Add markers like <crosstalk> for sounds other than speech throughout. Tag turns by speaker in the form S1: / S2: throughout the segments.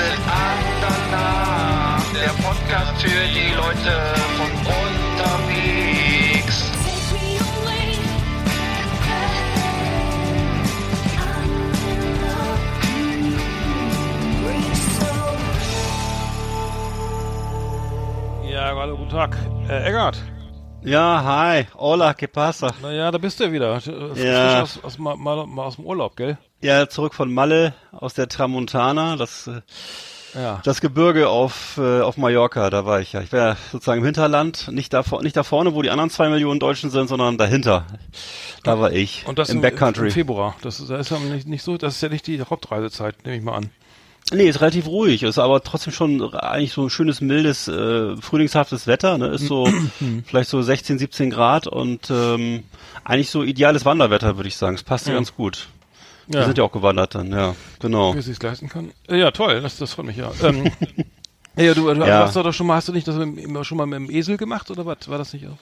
S1: Staffel 8. Der Podcast für die Leute von unterwegs.
S2: Ja, hallo, guten Tag. Herr Eggert.
S3: Ja, hi. Hola, que pasa?
S2: Naja, da bist du ja wieder. Äh,
S3: ja.
S2: Aus, aus, aus, aus dem Urlaub, gell?
S3: Ja, zurück von Malle aus der Tramontana, das, äh,
S2: Ja.
S3: das Gebirge auf, äh, auf Mallorca, da war ich ja. Ich war ja sozusagen im Hinterland, nicht da, nicht da vorne, wo die anderen zwei Millionen Deutschen sind, sondern dahinter. Da war ich.
S2: Und das
S3: im
S2: im,
S3: Backcountry.
S2: im Februar. Das ist, das ist ja nicht, nicht so, das ist ja nicht die Hauptreisezeit, nehme ich mal an.
S3: Nee, ist relativ ruhig, ist aber trotzdem schon eigentlich so ein schönes, mildes, äh, frühlingshaftes Wetter, ne? Ist so <clears throat> vielleicht so 16, 17 Grad und ähm, eigentlich so ideales Wanderwetter, würde ich sagen. Es passt. Ja. ganz gut.
S2: Ja.
S3: Wir sind ja auch gewandert dann, ja, genau.
S2: Es sich leisten kann. Äh, Ja, toll, das, das freut mich ja. Ähm, <laughs> ja, du, du
S3: Ja.
S2: hast doch schon mal, hast du nicht das mit, schon mal mit dem Esel gemacht oder was? War das nicht auch?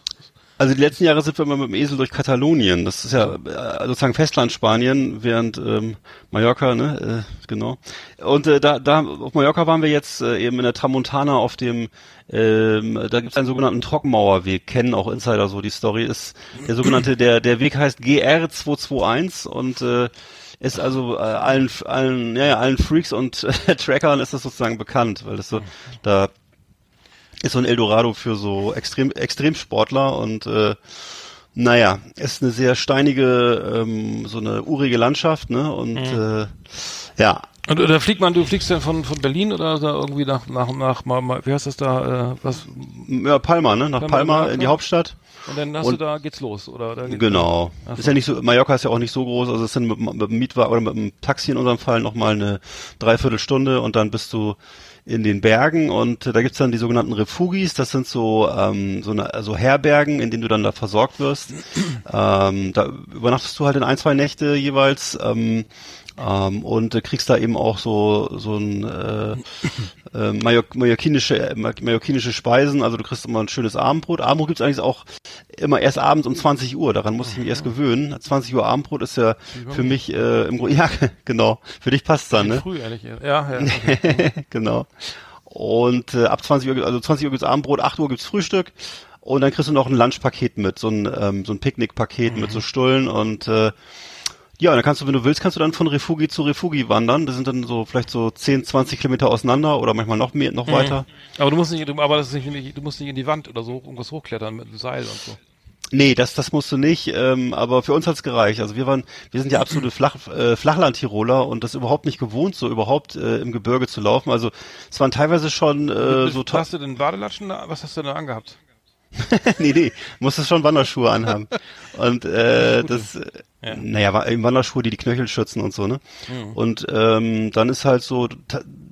S3: Also die letzten Jahre sind wir immer mit dem Esel durch Katalonien. Das ist ja äh, sozusagen Festland-Spanien, während ähm, Mallorca, ne, äh, genau. Und äh, da, da auf Mallorca waren wir jetzt äh, eben in der Tramontana auf dem, ähm, da gibt es einen sogenannten Trockenmauerweg. Kennen auch Insider so die Story. Ist der sogenannte, der der Weg heißt GR 221 und äh, ist also äh, allen allen ja, ja allen Freaks und <laughs> äh, Trackern ist das sozusagen bekannt, weil das so da ist so ein Eldorado für so Extrem Extremsportler und äh, naja, ist eine sehr steinige, ähm, so eine urige Landschaft, ne? Und äh, ja,
S2: Und da fliegt man, du fliegst dann von, von Berlin oder da irgendwie nach, nach, nach, mal, mal, wie heißt das da, äh, was,
S3: ja Palma, ne? Nach
S2: Palma,
S3: Palma in die Hauptstadt.
S2: und dann hast
S3: Und-
S2: du da, geht's los, oder? Geht's
S3: Genau.
S2: So.
S3: Ist ja nicht so, Mallorca ist ja auch nicht so groß, also es sind mit, mit dem Mietwagen oder mit dem Taxi in unserem Fall nochmal eine Dreiviertelstunde und dann bist du in den Bergen und äh, da gibt's dann die sogenannten Refugis, das sind so, ähm, so eine, also Herbergen, in denen du dann da versorgt wirst. <clears throat> ähm, da übernachtest du halt in ein, zwei Nächte jeweils. Ähm, ähm, und äh, kriegst da eben auch so so ein äh, äh, Mallor mallorquinische, äh, mallorquinische Speisen, also du kriegst immer ein schönes Abendbrot. Abendbrot gibt's eigentlich auch immer erst abends um 20 Uhr, daran muss ich mich erst gewöhnen. 20 Uhr Abendbrot ist ja für mich äh, im Grunde, <laughs> ja genau, für dich passt dann, ne?
S2: Früh, ehrlich. Ja, ja. okay. <laughs>
S3: genau. Und äh, ab 20 Uhr, also 20 Uhr gibt's Abendbrot, 8 Uhr gibt's Frühstück und dann kriegst du noch ein Lunchpaket mit, so ein, ähm, so ein Picknickpaket mit so Stullen und äh, ja, dann kannst du, wenn du willst, kannst du dann von Refugi zu Refugi wandern. Das sind dann so vielleicht so 10, 20 Kilometer auseinander oder manchmal noch mehr, noch weiter.
S2: Aber du musst nicht, aber das ist nicht, du musst nicht in die Wand oder so irgendwas hochklettern mit einem Seil und so.
S3: Nee, das, das musst du nicht, ähm, aber für uns hat's gereicht. Also wir waren, wir sind ja absolute Flach, äh, Flachland-Tiroler und das überhaupt nicht gewohnt, so überhaupt äh, im Gebirge zu laufen. Also es waren teilweise schon äh, so to-
S2: hast du denn Badelatschen da? Was hast du denn da angehabt? <laughs>
S3: nee, nee, musstest schon Wanderschuhe anhaben. <laughs> Und äh, das,
S2: Ja.
S3: naja, Wanderschuhe, die die Knöchel schützen und so, ne?
S2: Mhm.
S3: Und ähm, dann ist halt so,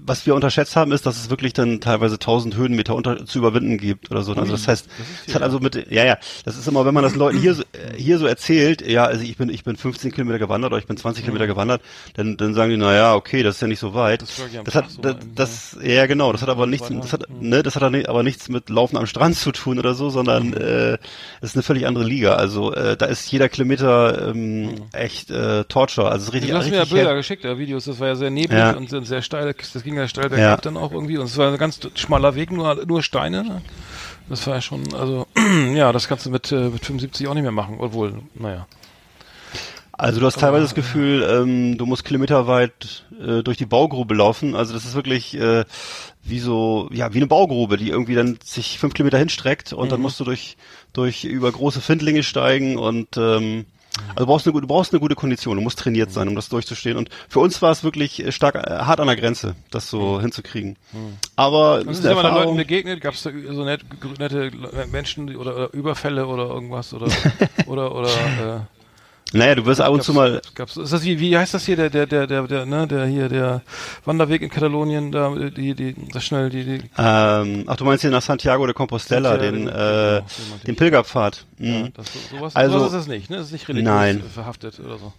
S3: was wir unterschätzt haben, ist, dass es wirklich dann teilweise 1000 Höhenmeter unter, zu überwinden gibt oder so. Also das heißt, es hat also mit, ja, ja, das ist immer, wenn man das Leuten hier so, äh, hier so erzählt, ja, also ich bin, ich bin 15 Kilometer gewandert oder ich bin 20 Kilometer gewandert, dann, dann sagen die, na ja, okay, das ist ja nicht so weit.
S2: Das
S3: Das hat,
S2: so
S3: das, das, ja genau, das hat aber nichts, das hat, ne, das hat aber ni- aber nichts mit Laufen am Strand zu tun oder so, sondern äh, das ist eine völlig andere Liga. Also äh, da ist jeder Kilometer ähm, echt äh, Torture. Also es ist richtig,
S2: Du hast mir ja Bilder geschickt, ja, Videos, das war ja sehr neblig
S3: Ja.
S2: und sehr steil, das ging ja steil bergab
S3: Ja.
S2: dann auch irgendwie und es war ein ganz schmaler Weg, nur, nur Steine. ne? Das war ja schon, also, <clears throat> ja, das kannst du mit, äh, mit 75 auch nicht mehr machen, obwohl, naja.
S3: Also du hast teilweise das Gefühl, ähm, du musst kilometerweit äh, durch die Baugrube laufen. Also das ist wirklich äh, wie so, ja, wie eine Baugrube, die irgendwie dann sich fünf Kilometer hinstreckt und
S2: Mhm.
S3: dann musst du durch durch über große Findlinge steigen und ähm, Also du brauchst eine, gute- du brauchst eine gute Kondition, du musst trainiert sein, um das durchzustehen. Und für uns war es wirklich äh, stark, äh, hart an der Grenze, das so hinzukriegen. Aber
S2: Und
S3: ist
S2: sind
S3: eine
S2: immer da Leuten begegnet? Gab es da so nett, nette Menschen oder, oder Überfälle oder irgendwas? Oder, <laughs> oder, oder, äh,
S3: Naja, du wirst ab und zu mal,
S2: Gab's, ist das wie, wie heißt das hier, der, der, der, der, der, ne, der hier, der Wanderweg in Katalonien, da, die, die, das schnell, die, die,
S3: ähm, ach du meinst hier nach Santiago de Compostela,
S2: Santiago
S3: den,
S2: de-
S3: äh,
S2: genau, so meinte
S3: den. Pilgerpfad.
S2: ja,
S3: Mhm.
S2: das, sowas,
S3: Also-
S2: sowas ist das nicht, ne? Das ist nicht religiös
S3: Nein.
S2: verhaftet oder so.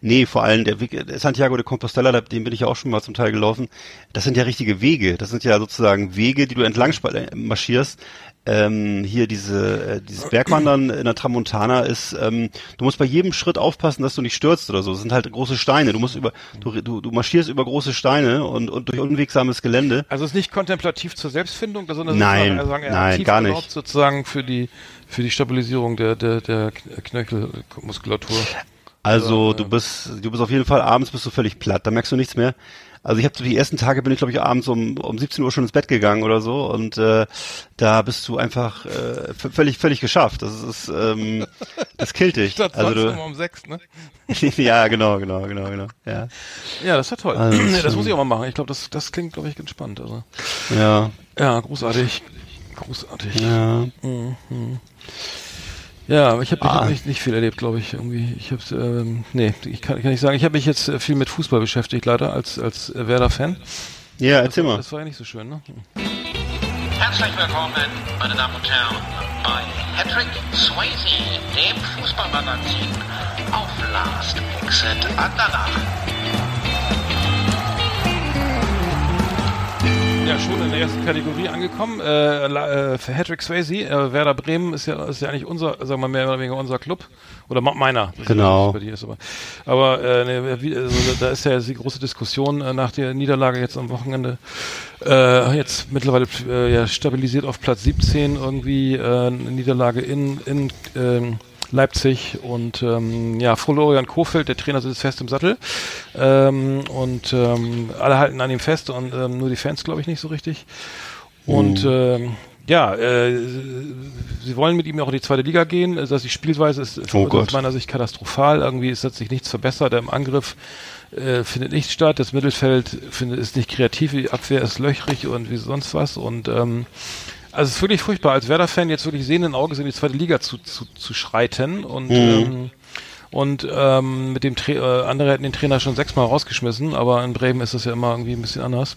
S3: Nee, vor allem der Weg, Santiago de Compostela, den bin ich ja auch schon mal zum Teil gelaufen. Das sind ja richtige Wege. Das sind ja sozusagen Wege, die du entlang äh, marschierst. Ähm, hier diese äh, dieses Bergwandern in der Tramontana ist, ähm, du musst bei jedem Schritt aufpassen, dass du nicht stürzt oder so. Das sind halt große Steine. Du musst über, du, du, du marschierst über große Steine und, und durch unwegsames Gelände.
S2: Also es ist nicht kontemplativ zur Selbstfindung, sondern es
S3: Nein,
S2: ist sozusagen eher
S3: nein,
S2: aktiv
S3: gar nicht.
S2: sozusagen für die, für die Stabilisierung der, der, der Knöchelmuskulatur.
S3: Also
S2: Ja,
S3: du
S2: ja.
S3: bist, du bist auf jeden Fall abends bist du völlig platt. Da merkst du nichts mehr. Also ich habe so die ersten Tage bin ich glaube ich abends um, um 17 Uhr schon ins Bett gegangen oder so und äh, da bist du einfach äh, völlig völlig geschafft. Das ist ähm, <laughs> das killt dich.
S2: Statt
S3: Also du,
S2: um sechs, ne? <laughs>
S3: ja genau genau genau genau ja
S2: Ja, das war toll.
S3: Also, <clears throat>
S2: nee, das muss ich auch mal machen. Ich glaube, das, das klingt, glaube ich, ganz spannend. Also.
S3: ja
S2: Ja, großartig. Großartig.
S3: ja
S2: Ja, aber ich habe
S3: Ah.
S2: hab nicht, nicht viel erlebt, glaube ich. Irgendwie, ich habe, ähm, nee, ich kann, kann nicht sagen. Ich habe mich jetzt äh, viel mit Fußball beschäftigt, leider als als äh, Werder-Fan.
S3: ja erzähl mal.
S2: Das war ja nicht so schön, ne?
S1: Herzlich willkommen, meine Damen und Herren, bei Patrick Swayze, dem Fußballmagazin auf Last Exit Andernach.
S2: Ja, schon in der ersten Kategorie angekommen. Äh, äh, für Hedrick Swayze, äh, Werder Bremen ist ja, ist ja eigentlich unser, sagen wir mal mehr oder weniger unser Club. Oder meiner.
S3: Genau.
S2: ist aber aber äh, ne, wie, also, da ist ja die große Diskussion äh, nach der Niederlage jetzt am Wochenende. Äh, jetzt mittlerweile äh, ja, stabilisiert auf Platz 17 irgendwie. Äh, eine Niederlage in, in ähm, Leipzig und ähm, ja, Florian Kofeld, der Trainer sitzt fest im Sattel ähm, und ähm, alle halten an ihm fest und ähm, nur die Fans glaube ich nicht so richtig und ähm, ja, äh, sie wollen mit ihm auch in die zweite Liga gehen. Also die Spielweise ist, ist
S3: Oh
S2: aus meiner Sicht katastrophal. Irgendwie ist hat sich nichts verbessert. Im Angriff äh, findet nichts statt. Das Mittelfeld findet, ist nicht kreativ. Die Abwehr ist löchrig und wie sonst was. Und ähm, also es ist wirklich furchtbar, als Werder-Fan jetzt wirklich sehenden Auges in die zweite Liga zu, zu, zu schreiten und ähm, und ähm, mit dem Tra äh, andere hätten den Trainer schon sechsmal rausgeschmissen, aber in Bremen ist das ja immer irgendwie ein bisschen anders.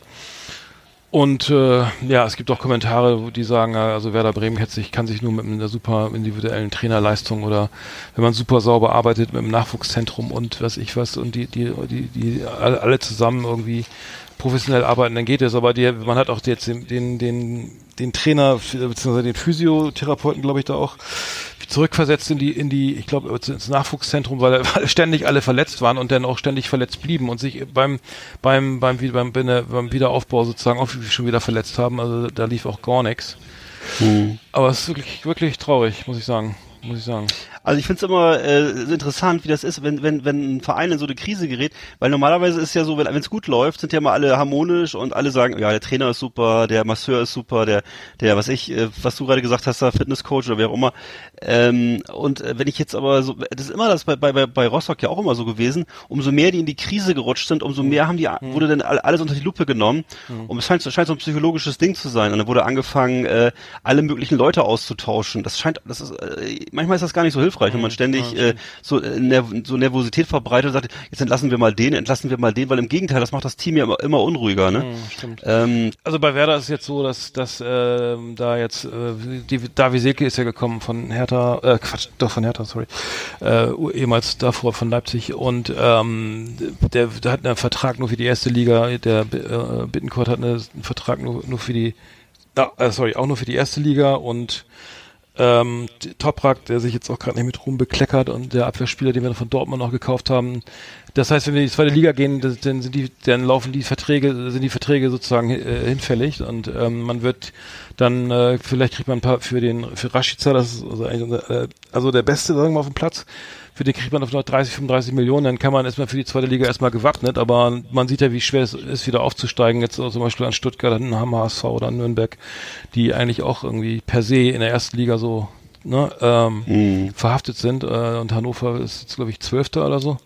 S2: Und äh, ja, es gibt auch Kommentare, wo die sagen, also Werder Bremen sich, kann sich nur mit einer super individuellen Trainerleistung oder wenn man super sauber arbeitet mit dem Nachwuchszentrum und was ich was und die, die, die, die alle, alle zusammen irgendwie professionell arbeiten, dann geht es. Aber die, man hat auch jetzt den, den, den, den Trainer bzw. den Physiotherapeuten, glaube ich, da auch zurückversetzt in die, in die, ich glaube, ins Nachwuchszentrum, weil, <laughs> weil ständig alle verletzt waren und dann auch ständig verletzt blieben und sich beim, beim, beim, beim, beim, beim Wiederaufbau sozusagen auch schon wieder verletzt haben. Also da lief auch gar nichts. Aber es ist wirklich, wirklich traurig, muss ich sagen. Muss ich sagen.
S3: Also ich finde es immer äh, interessant, wie das ist, wenn, wenn, wenn ein Verein in so eine Krise gerät, weil normalerweise ist ja so, wenn es gut läuft, sind ja mal alle harmonisch und alle sagen, ja, der Trainer ist super, der Masseur ist super, der, der, was ich, äh, was du gerade gesagt hast, der Fitnesscoach oder wer auch immer. Ähm, und äh, wenn ich jetzt aber so, das ist immer das bei, bei, bei- bei Rostock ja auch immer so gewesen, umso mehr die in die Krise gerutscht sind, umso mehr haben die, wurde dann all- alles unter die Lupe genommen. Und es scheint, scheint so ein psychologisches Ding zu sein. Und dann wurde angefangen, äh, alle möglichen Leute auszutauschen. Das scheint, das ist, äh, manchmal ist das gar nicht so hilfreich, wenn man ständig äh, so, äh, Nerv so Nervosität verbreitet und sagt, jetzt entlassen wir mal den, entlassen wir mal den, weil im Gegenteil, das macht das Team ja immer, immer unruhiger, ne?
S2: stimmt.
S3: Ähm,
S2: Also bei Werder ist es jetzt so, dass, dass ähm, da jetzt, äh, die, Davi Selke ist ja gekommen von Hertha, äh, Quatsch, doch von Hertha, sorry, äh, ehemals davor von Leipzig und ähm, der, der hat einen Vertrag nur für die erste Liga, der äh, Bittencourt hat eine, einen Vertrag nur, nur für die, ah, äh, sorry, auch nur für die erste Liga und ähm, Toprak, der sich jetzt auch gerade nicht mit Ruhm bekleckert und der Abwehrspieler, den wir von Dortmund noch gekauft haben. Das heißt, wenn wir in die zweite Liga gehen, dann sind die, dann laufen die Verträge, sind die Verträge sozusagen äh, hinfällig und ähm, man wird dann äh, vielleicht kriegt man ein paar für den für Rashica, das ist also, eigentlich unser, äh, also der Beste sagen wir mal auf dem Platz. Für den kriegt man auf noch 30, 35 Millionen, dann kann man erstmal für die zweite Liga erstmal gewappnet, aber man sieht ja, wie schwer es ist, wieder aufzusteigen, jetzt zum Beispiel an Stuttgart, an Hammer HSV oder an Nürnberg, die eigentlich auch irgendwie per se in der ersten Liga so ne, ähm,
S3: Mhm.
S2: verhaftet sind äh, und Hannover ist jetzt, glaube ich, Zwölfter oder so.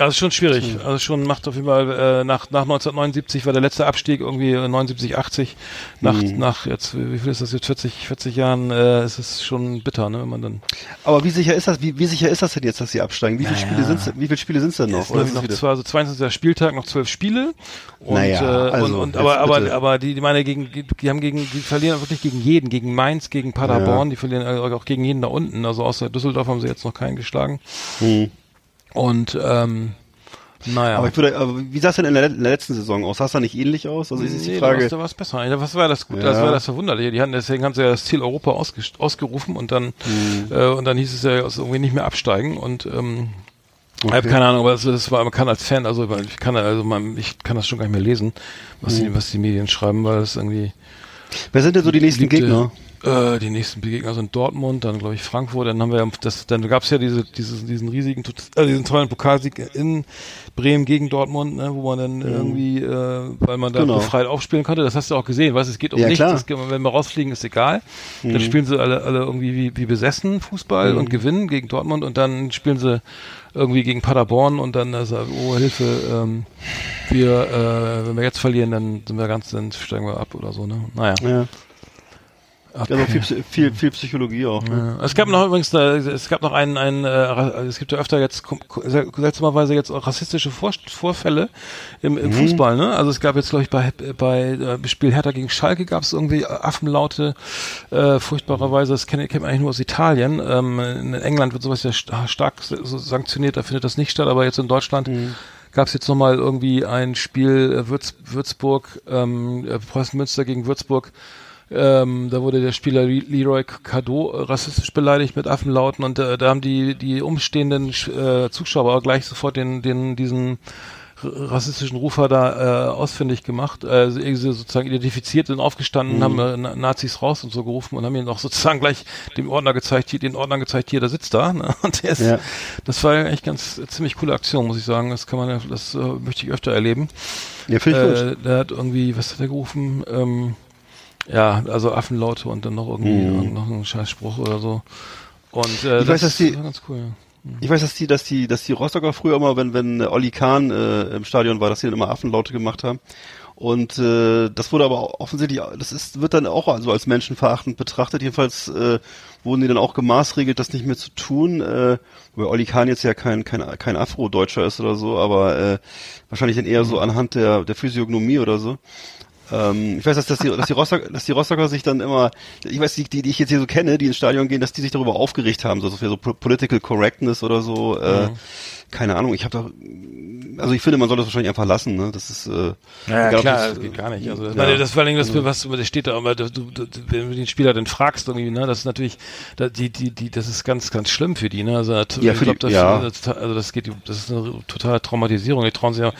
S2: Also schon schwierig. Also schon macht auf jeden Fall äh, nach nach 1979 war der letzte Abstieg irgendwie äh, 79 80 nach
S3: Mhm.
S2: nach jetzt wie viel ist das jetzt 40 40 Jahren äh, ist es schon bitter, ne, wenn man dann
S3: Aber wie sicher ist das, wie, wie sicher ist das denn jetzt, dass sie absteigen? Wie viele
S2: Naja.
S3: Spiele sind's, wie viele Spiele sind's denn noch?
S2: Oder
S3: wie
S2: noch
S3: viele?
S2: zwar so 22. Spieltag, noch zwölf Spiele. Und,
S3: Naja,
S2: äh,
S3: also,
S2: und, und
S3: jetzt
S2: aber, aber,
S3: bitte.
S2: aber die, die meine gegen, die haben gegen, die verlieren wirklich gegen jeden, gegen Mainz, gegen Paderborn, die verlieren äh, auch gegen jeden da unten. Also außer Düsseldorf haben sie jetzt noch keinen geschlagen.
S3: Hm.
S2: Und ähm, naja.
S3: Aber ich würde, aber wie sah es denn in der, in der letzten Saison aus? Sah es da nicht ähnlich aus? Also ist jetzt die
S2: Nee,
S3: Frage.
S2: Da war es besser. Was war das gut? Das
S3: Ja.
S2: war das Verwunderliche. Die hatten deswegen haben sie ja das Ziel Europa ausge, ausgerufen und dann
S3: Mhm.
S2: äh, und dann hieß es ja also irgendwie nicht mehr absteigen und ähm, ich habe keine Ahnung, aber das, das war man kann als Fan also ich kann also man, ich kann das schon gar nicht mehr lesen, was
S3: Mhm.
S2: die was die Medien schreiben, weil das irgendwie
S3: Wer sind denn so die nächsten
S2: beliebte-
S3: Gegner?
S2: Äh, die nächsten Gegner sind Dortmund, dann glaube ich Frankfurt, dann haben wir ja das, dann gab es ja diese, dieses, diesen riesigen, äh, diesen tollen Pokalsieg in Bremen gegen Dortmund, ne, wo man dann irgendwie, äh, weil man da
S3: Genau.
S2: befreit aufspielen konnte, das hast du auch gesehen, weißt, es geht um
S3: Ja,
S2: nichts, geht, wenn wir rausfliegen, ist egal. Dann spielen sie alle, alle irgendwie wie, wie besessen Fußball und gewinnen gegen Dortmund und dann spielen sie irgendwie gegen Paderborn und dann also, oh Hilfe, ähm, wir, äh, wenn wir jetzt verlieren, dann sind wir ganz, dann steigen wir ab oder so, ne? Naja.
S3: Ja.
S2: Okay.
S3: Also viel, viel, viel Psychologie auch. Ne?
S2: Ja. Es gab noch übrigens, äh, es gab noch einen, einen äh, es gibt ja öfter jetzt seltsamerweise jetzt auch rassistische Vor Vorfälle im, im Fußball, ne? Also es gab jetzt, glaube ich, bei bei äh, Spiel Hertha gegen Schalke gab es irgendwie Affenlaute, äh, furchtbarerweise, das kennt, kennt man eigentlich nur aus Italien. Ähm, in England wird sowas ja sta- stark sanktioniert, da findet das nicht statt, aber jetzt in Deutschland gab es jetzt nochmal irgendwie ein Spiel äh, Würz, Würzburg, ähm, äh, Preußen Münster gegen Würzburg. Ähm, da wurde der Spieler Le- Leroy Cadeau äh, rassistisch beleidigt mit Affenlauten und äh, da haben die die umstehenden äh, Zuschauer gleich sofort den den diesen rassistischen Rufer da äh, ausfindig gemacht, äh, sozusagen identifiziert sind aufgestanden, haben äh, Na- Nazis raus und so gerufen und haben ihn auch sozusagen gleich dem Ordner gezeigt, hier, den Ordner gezeigt, hier, der sitzt da. Ne? Und der ist,
S3: Ja.
S2: das war eigentlich ganz äh, ziemlich coole Aktion, muss ich sagen. Das kann man, ja- das äh, möchte ich öfter erleben.
S3: Ja, finde ich gut.
S2: Äh, der hat irgendwie, was hat er gerufen? Ähm, ja, also Affenlaute und dann noch irgendwie
S3: Mhm.
S2: noch ein Scheißspruch oder so. Und äh,
S3: Ich weiß, dass die-
S2: war ganz cool. Ja.
S3: Ich weiß, dass die, dass die, dass die Rostocker früher immer, wenn, wenn Olli Kahn äh, im Stadion war, dass sie dann immer Affenlaute gemacht haben. Und äh, das wurde aber offensichtlich, das ist, wird dann auch also als menschenverachtend betrachtet. Jedenfalls äh, wurden die dann auch gemaßregelt, das nicht mehr zu tun. Äh, weil Olli Kahn jetzt ja kein kein kein Afro-Deutscher ist oder so, aber äh, wahrscheinlich dann eher so anhand der der Physiognomie oder so. Ähm, ich weiß, dass, dass, die, dass, die Rostocker, dass die Rostocker sich dann immer, ich weiß, die, die, die ich jetzt hier so kenne, die ins Stadion gehen, dass die sich darüber aufgeregt haben, so, so für so Po- Political Correctness oder so. Äh, keine Ahnung, ich habe doch, also ich finde, man soll das wahrscheinlich einfach lassen. Ne? Das ist, äh,
S2: Ja,
S3: egal,
S2: klar,
S3: das,
S2: das geht gar nicht. Also, das,
S3: ja.
S2: meine, das vor allem, das, was das steht da, aber du, du, wenn du den Spieler dann fragst, irgendwie, ne, das ist natürlich, die, die, die, das ist ganz, ganz schlimm für die, ne, also,
S3: Ja,
S2: ich
S3: für die-
S2: glaub, das,
S3: ja.
S2: also, das geht, das ist eine totale Traumatisierung. Die trauen sich ja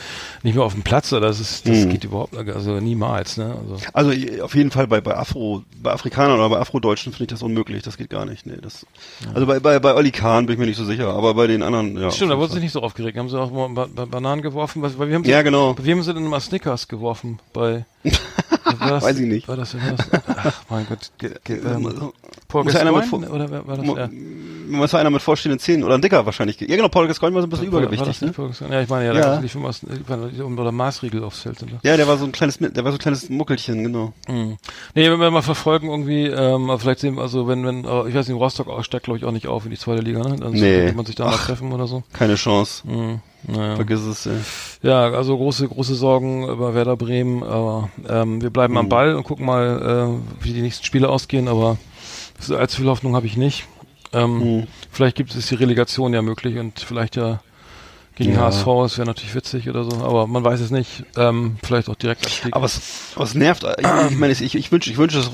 S2: nicht mehr auf den Platz, oder das ist, das
S3: Mhm.
S2: geht überhaupt, also niemals, ne, also.
S3: Also auf jeden Fall bei, bei Afro, bei Afrikanern oder bei Afrodeutschen finde ich das unmöglich. Das geht gar nicht. Nee, das, Also bei, bei, bei Olli Kahn bin ich mir nicht so sicher, aber bei den anderen, ja.
S2: Stimmt, da wurde sich nicht so aufgeregt. Haben sie auch mal ba ba Bananen geworfen? Was, wem haben sie,
S3: Ja, genau.
S2: Wem haben sie denn mal Snickers geworfen? Bei, <laughs> das,
S3: Weiß ich nicht.
S2: War das, war das, ach, mein Gott. Ge, ge, ähm,
S3: einer mit
S2: Gascoigne?
S3: vor-
S2: Oder war das? Ja.
S3: Was war einer mit vorstehenden Zähnen oder ein Dicker wahrscheinlich. Ja genau, Paul Gascoigne war so ein bisschen
S2: War- war
S3: übergewichtig.
S2: das
S3: Ne?
S2: Paul? Ja, ich meine, ja, da
S3: Ja.
S2: nicht viel was, oder Maßriegel aufs Feld. Sind da.
S3: Ja, der war so ein kleines, der war so ein kleines Muckelchen, genau.
S2: Hm. Nee, wenn wir mal verfolgen irgendwie, ähm, vielleicht sehen wir, also wenn, wenn, äh, ich weiß nicht, Rostock steigt glaube ich auch nicht auf in die zweite Liga, ne? Dann
S3: Nee.
S2: könnte man sich da mal
S3: Ach.
S2: treffen oder so.
S3: Keine Chance.
S2: Hm. Naja.
S3: Vergiss es. Ey.
S2: Ja, also große, große Sorgen über Werder Bremen, aber ähm, wir bleiben
S3: Mhm.
S2: am Ball und gucken mal, äh, wie die nächsten Spiele ausgehen, aber allzu viel Hoffnung habe ich nicht. Ähm,
S3: Mhm.
S2: Vielleicht gibt es die Relegation ja möglich und vielleicht ja gegen
S3: Ja.
S2: HSV, es wäre natürlich witzig oder so, aber man weiß es nicht. Ähm, vielleicht auch direkt Abstieg.
S3: Aber es, aber es nervt. Ich, ich meine, ich, ich wünsche, ich wünsche es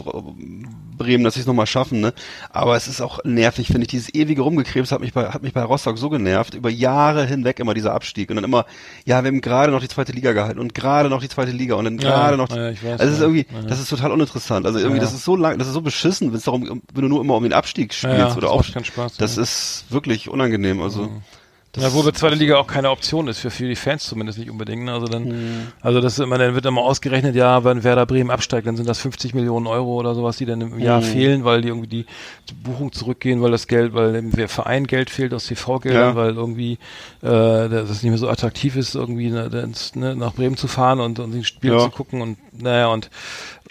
S3: Bremen, dass sie es nochmal schaffen, ne? Aber es ist auch nervig, finde ich. Dieses ewige Rumgekrebs hat mich bei, hat mich bei Rostock so genervt. Über Jahre hinweg immer dieser Abstieg. Und dann immer, ja, wir haben gerade noch die zweite Liga gehalten und gerade noch die zweite Liga und dann
S2: Ja,
S3: gerade noch. die-
S2: ja, ich weiß,
S3: also es ist
S2: ja.
S3: irgendwie,
S2: Ja.
S3: das ist total uninteressant. Also irgendwie,
S2: Ja.
S3: das ist so lang, das ist so beschissen, wenn es darum, wenn du nur immer um den Abstieg
S2: Ja,
S3: spielst
S2: ja,
S3: oder
S2: das
S3: auch. Das
S2: ja.
S3: ist wirklich unangenehm. Also.
S2: Ja, wobei zweite Liga auch keine Option ist, für, für die Fans zumindest nicht unbedingt. Ne? Also dann,
S3: Hm.
S2: also das immer, dann wird immer ausgerechnet, ja, wenn Werder Bremen absteigt, dann sind das 50 Millionen Euro oder sowas, die dann im
S3: Hm.
S2: Jahr fehlen, weil die irgendwie die, die Buchung zurückgehen, weil das Geld, weil dem Verein Geld fehlt aus TV-Geldern,
S3: Ja.
S2: weil irgendwie äh, das nicht mehr so attraktiv ist, irgendwie ne, ins, ne, nach Bremen zu fahren und, und ein Spiel
S3: Ja.
S2: zu gucken und naja und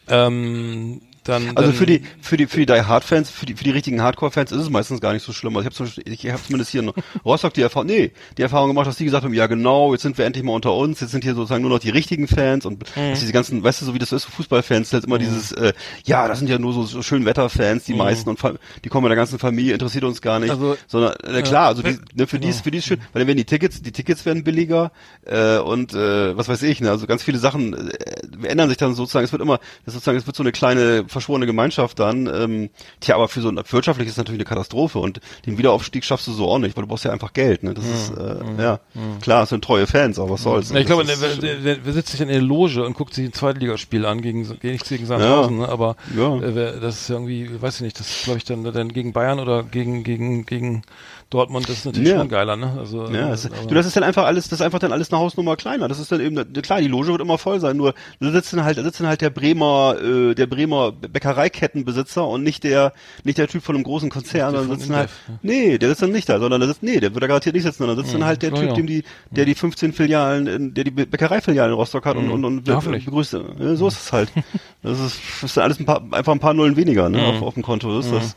S2: ähm, dann
S3: Also
S2: dann,
S3: für die für die für die Die Hard Fans, für die für die richtigen Hardcore Fans ist es meistens gar nicht so schlimm. Also ich habe ich habe zumindest hier in <laughs> Rostock die Erfahrung, nee, die Erfahrung gemacht, dass die gesagt haben, ja genau, jetzt sind wir endlich mal unter uns, jetzt sind hier sozusagen nur noch die richtigen Fans und
S2: Mhm.
S3: dass diese ganzen, weißt du, so wie das so ist für Fußballfans, jetzt immer dieses, äh, ja, das sind ja nur so, so schön Wetterfans, die meisten und die kommen mit der ganzen Familie, interessiert uns gar nicht,
S2: Mhm. Also,
S3: sondern äh, klar, also die, ne, für die ist für die ist schön, weil dann werden die Tickets, die Tickets werden billiger äh, und äh, was weiß ich, ne, also ganz viele Sachen äh, ändern sich dann sozusagen, es wird immer, sozusagen, es wird so eine kleine verschworene Gemeinschaft dann, ähm, tja, aber für so ein wirtschaftlich ist es natürlich eine Katastrophe und den Wiederaufstieg schaffst du so auch nicht, weil du brauchst ja einfach Geld, ne, das ist, äh, ja, klar, es sind treue Fans, aber was soll's.
S2: Ja, ich
S3: Das
S2: glaube,
S3: ist,
S2: der, der, der, der sitzt sich in der Loge und guckt sich ein Zweitligaspiel an gegen, gegen nicht gegen Sandhausen, ne? aber
S3: Ja.
S2: äh, wer- das ist irgendwie, weiß ich nicht, das ist glaube ich dann, dann gegen Bayern oder gegen gegen gegen Dortmund, das ist natürlich
S3: Ja.
S2: schon geiler, ne? Also
S3: Ja,
S2: äh,
S3: das,
S2: aber-
S3: du, das ist dann einfach alles, das ist einfach dann alles eine Hausnummer kleiner. Das ist dann eben, klar, die Loge wird immer voll sein, nur da sitzt dann halt, da sitzt dann halt der Bremer, äh, der Bremer Bäckereikettenbesitzer und nicht der, nicht der Typ von einem großen Konzern,
S2: Der
S3: sondern dann halt,
S2: Indev,
S3: nee, der sitzt dann nicht da, sondern der sitzt, nee, der wird da garantiert nicht sitzen, sondern sitzt dann halt der
S2: Ja,
S3: Typ,
S2: ja.
S3: dem die, der die 15 Filialen, in, der die Bä- Bäckereifilialen in Rostock hat und, und, und
S2: Ja,
S3: begrüßt. Ja, so ist es halt. <laughs> Das ist, das ist dann alles ein paar, einfach ein paar Nullen weniger, ne, auf, auf dem Konto, ist das.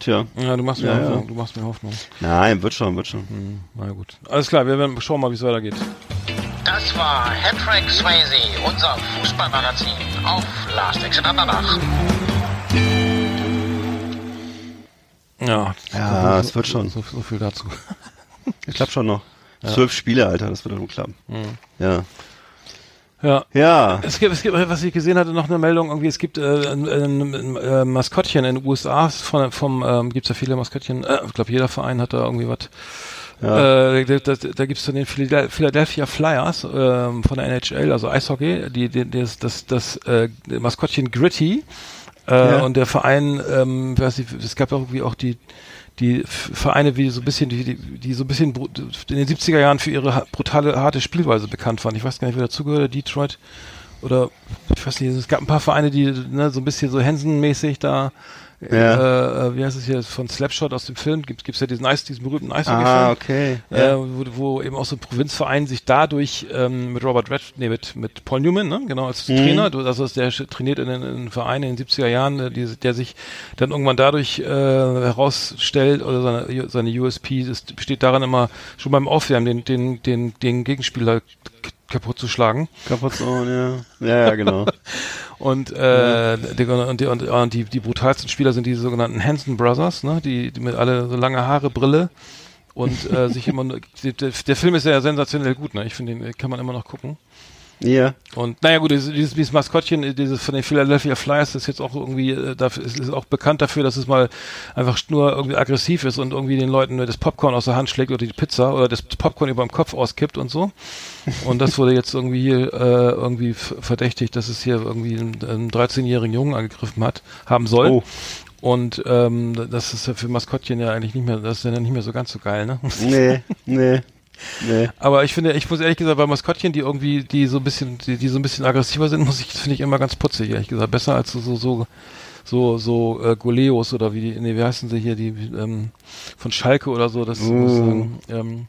S3: Tja.
S2: ja, du machst mir
S3: Ja, ja.
S2: Hoffnung, du machst mir Hoffnung.
S3: Nein, wird schon, wird schon.
S2: Na gut. Alles klar, wir werden schauen mal, wie es weitergeht.
S1: Das war Hattrick Swayze, unser Fußballmagazin auf Last Exit Andernach.
S2: Ja,
S3: Ja,
S2: so,
S3: es wird schon.
S2: So, so viel dazu. <laughs>
S3: Klappt schon noch. Zwölf Spiele, Alter, das wird doch klappen. Ja.
S2: Ja.
S3: Ja.
S2: Es gibt, es gibt, was ich gesehen hatte, noch eine Meldung, irgendwie, es gibt äh, ein, ein, ein, äh, Maskottchen in den USA, von, vom, ähm, gibt's ja viele Maskottchen, äh, ich glaube, jeder Verein hat da irgendwie was. Äh, da, da, da gibt's dann den Philad- Philadelphia Flyers ähm, von der NHL, also Eishockey, die, die, das, das, das äh, Maskottchen Gritty äh,
S3: Ja.
S2: und der Verein, ähm, weiß ich, es gab irgendwie auch die die Vereine, wie so ein bisschen, die, die, die so ein bisschen in den 70er Jahren für ihre brutale, harte Spielweise bekannt waren. Ich weiß gar nicht, wer dazugehört, Detroit oder ich weiß nicht, es gab ein paar Vereine, die ne, so ein bisschen so Hansen-mäßig da,
S3: Ja.
S2: äh, wie heißt es hier, von Slapshot aus dem Film, gibt es ja diesen, Eis, diesen berühmten Eishockey-Film.
S3: Ah, okay.
S2: Äh, wo, wo eben auch so ein Provinzverein sich dadurch ähm, mit Robert Red, nee, mit, mit Paul Newman, ne, genau, als
S3: Mhm.
S2: Trainer, du, also der trainiert in den in den Verein in den 70er Jahren, äh, die, der sich dann irgendwann dadurch äh, herausstellt, oder seine, seine USP ist, besteht daran immer schon beim Aufwärmen den, den, den, den Gegenspieler kaputt zu schlagen.
S3: Kaputt so, ja. Ja, ja, genau. <laughs>
S2: Und, äh, die, und, die, und, die, die brutalsten Spieler sind die sogenannten Hanson Brothers, ne? die, die mit alle so lange Haare, Brille und äh, sich immer <laughs> der, der Film ist ja sensationell gut, ne? Ich finde, den kann man immer noch gucken.
S3: Ja.
S2: Und naja gut, dieses, dieses, Maskottchen, äh, dieses von den Philadelphia Flyers ist jetzt auch irgendwie, äh, dafür, ist, ist auch bekannt dafür, dass es mal einfach nur irgendwie aggressiv ist und irgendwie den Leuten das Popcorn aus der Hand schlägt oder die Pizza oder das Popcorn über dem Kopf auskippt und so. Und das wurde jetzt irgendwie hier, äh, irgendwie verdächtigt, dass es hier irgendwie einen, einen 13-jährigen Jungen angegriffen hat, haben soll.
S3: Oh.
S2: Und ähm, das ist ja für Maskottchen ja eigentlich nicht mehr, das ist ja nicht mehr so ganz so geil, ne?
S3: Nee, nee, nee.
S2: Aber ich finde, ich muss ehrlich gesagt, bei Maskottchen, die irgendwie, die so ein bisschen, die, die so ein bisschen aggressiver sind, <laughs> muss ich, finde ich immer ganz putzig, ehrlich gesagt. Besser als so, so, so, so, so äh, Goleos oder wie die, nee, wie heißen sie hier, die ähm, von Schalke oder so, das muss ich sagen. Ähm,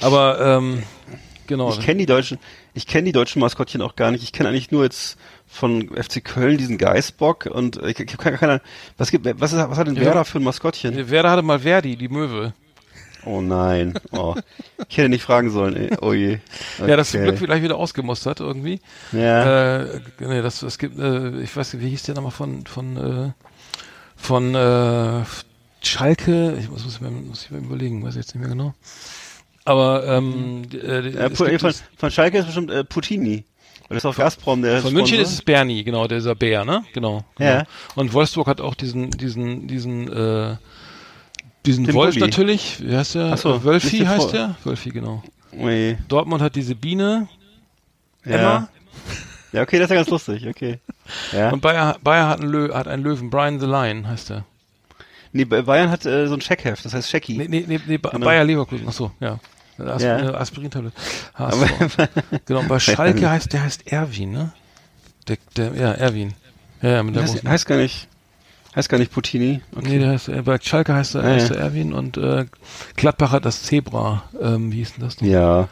S2: aber ähm, genau.
S3: Ich kenne die deutschen, ich kenne die deutschen Maskottchen auch gar nicht. Ich kenne eigentlich nur jetzt von FC Köln diesen Geißbock und ich, ich habe keine, keine Ahnung, was gibt, was, ist, was hat denn
S2: Ja.
S3: Werder für ein Maskottchen?
S2: Werder hatte mal Verdi, die Möwe.
S3: Oh nein, oh. Ich hätte nicht fragen sollen, ey. oh je.
S2: Ja, das
S3: Okay.
S2: Glück vielleicht wieder ausgemustert irgendwie.
S3: Ja.
S2: Äh, nee, das, es gibt, äh, ich weiß nicht, wie hieß der nochmal von, von, äh, von äh, Schalke, ich muss, muss, ich mir, muss ich mir überlegen, weiß ich jetzt nicht mehr genau. Aber ähm, äh,
S3: ja, von, von Schalke ist bestimmt äh, Putini. Das ist auf Gazprom der
S2: von München ist es Bernie, genau, dieser Bär, ne? Genau. genau.
S3: Ja.
S2: Und Wolfsburg hat auch diesen, diesen, diesen, äh, diesen
S3: Den
S2: Wolf
S3: Bulli.
S2: natürlich, wie heißt der?
S3: So,
S2: Äh, Wölfi heißt der? Wölfi, genau.
S3: Ui.
S2: Dortmund hat diese Biene,
S3: Ja.
S2: Emma.
S3: Ja, okay, das ist ja ganz lustig, okay. Ja.
S2: Und Bayer, Bayer hat einen, Lö hat einen Löwen, Brian the Lion heißt der.
S3: Nee, Ba- Bayern hat äh, so ein Scheckheft, das heißt Schecki.
S2: Nee, nee, nee, nee Ba-
S3: Genau.
S2: Bayer Leverkusen, ach so, ja. As
S3: Ja.
S2: äh, Aspirintablette. <laughs> Genau, bei Schalke heißt, der heißt Erwin, ne? Der, der, ja, Erwin. Ja, ja, mit der
S3: heißt,
S2: großen-
S3: heißt gar nicht, heißt gar nicht Puccini.
S2: Nee, der heißt, äh, bei Schalke heißt er,
S3: Ja,
S2: heißt
S3: ja.
S2: er Erwin und äh, Gladbach hat das Zebra. Ähm, wie hieß denn das noch?
S3: Ja.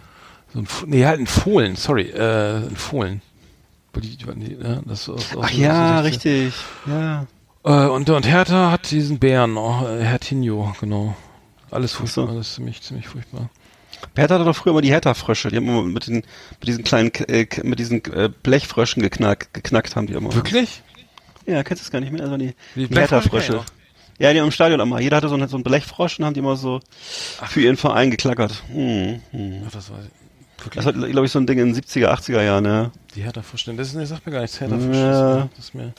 S2: So ein, nee, halt ein Fohlen, sorry, äh, ein Fohlen. Ja, das aus, aus,
S3: Ach ja, richtig. Ja.
S2: Äh, und, und Hertha hat diesen Bären, oh, äh, Hertinho, genau. Alles furchtbar,
S3: so.
S2: alles ziemlich, ziemlich furchtbar.
S3: Hertha hatte doch früher immer die Hertha-Frösche. Die haben immer mit, den, mit diesen kleinen, äh, mit diesen äh, Blechfröschen geknackt, geknackt haben die immer.
S2: Wirklich?
S3: Ja, kennst du es gar nicht mehr? Also die,
S2: Die ich
S3: Ja, die haben im Stadion immer. Jeder hatte so einen, so einen Blechfrosch und haben die immer so für ihren Verein geklackert. Hm, hm.
S2: Ach, das war wirklich.
S3: Das war, glaube ich, so ein Ding in den 70er, 80er Jahren, ja.
S2: die Hertha vorstellen. Das ist, nee, sagt mir gar nichts. Hertha
S3: Ja.
S2: vorstellen. Das ist mir,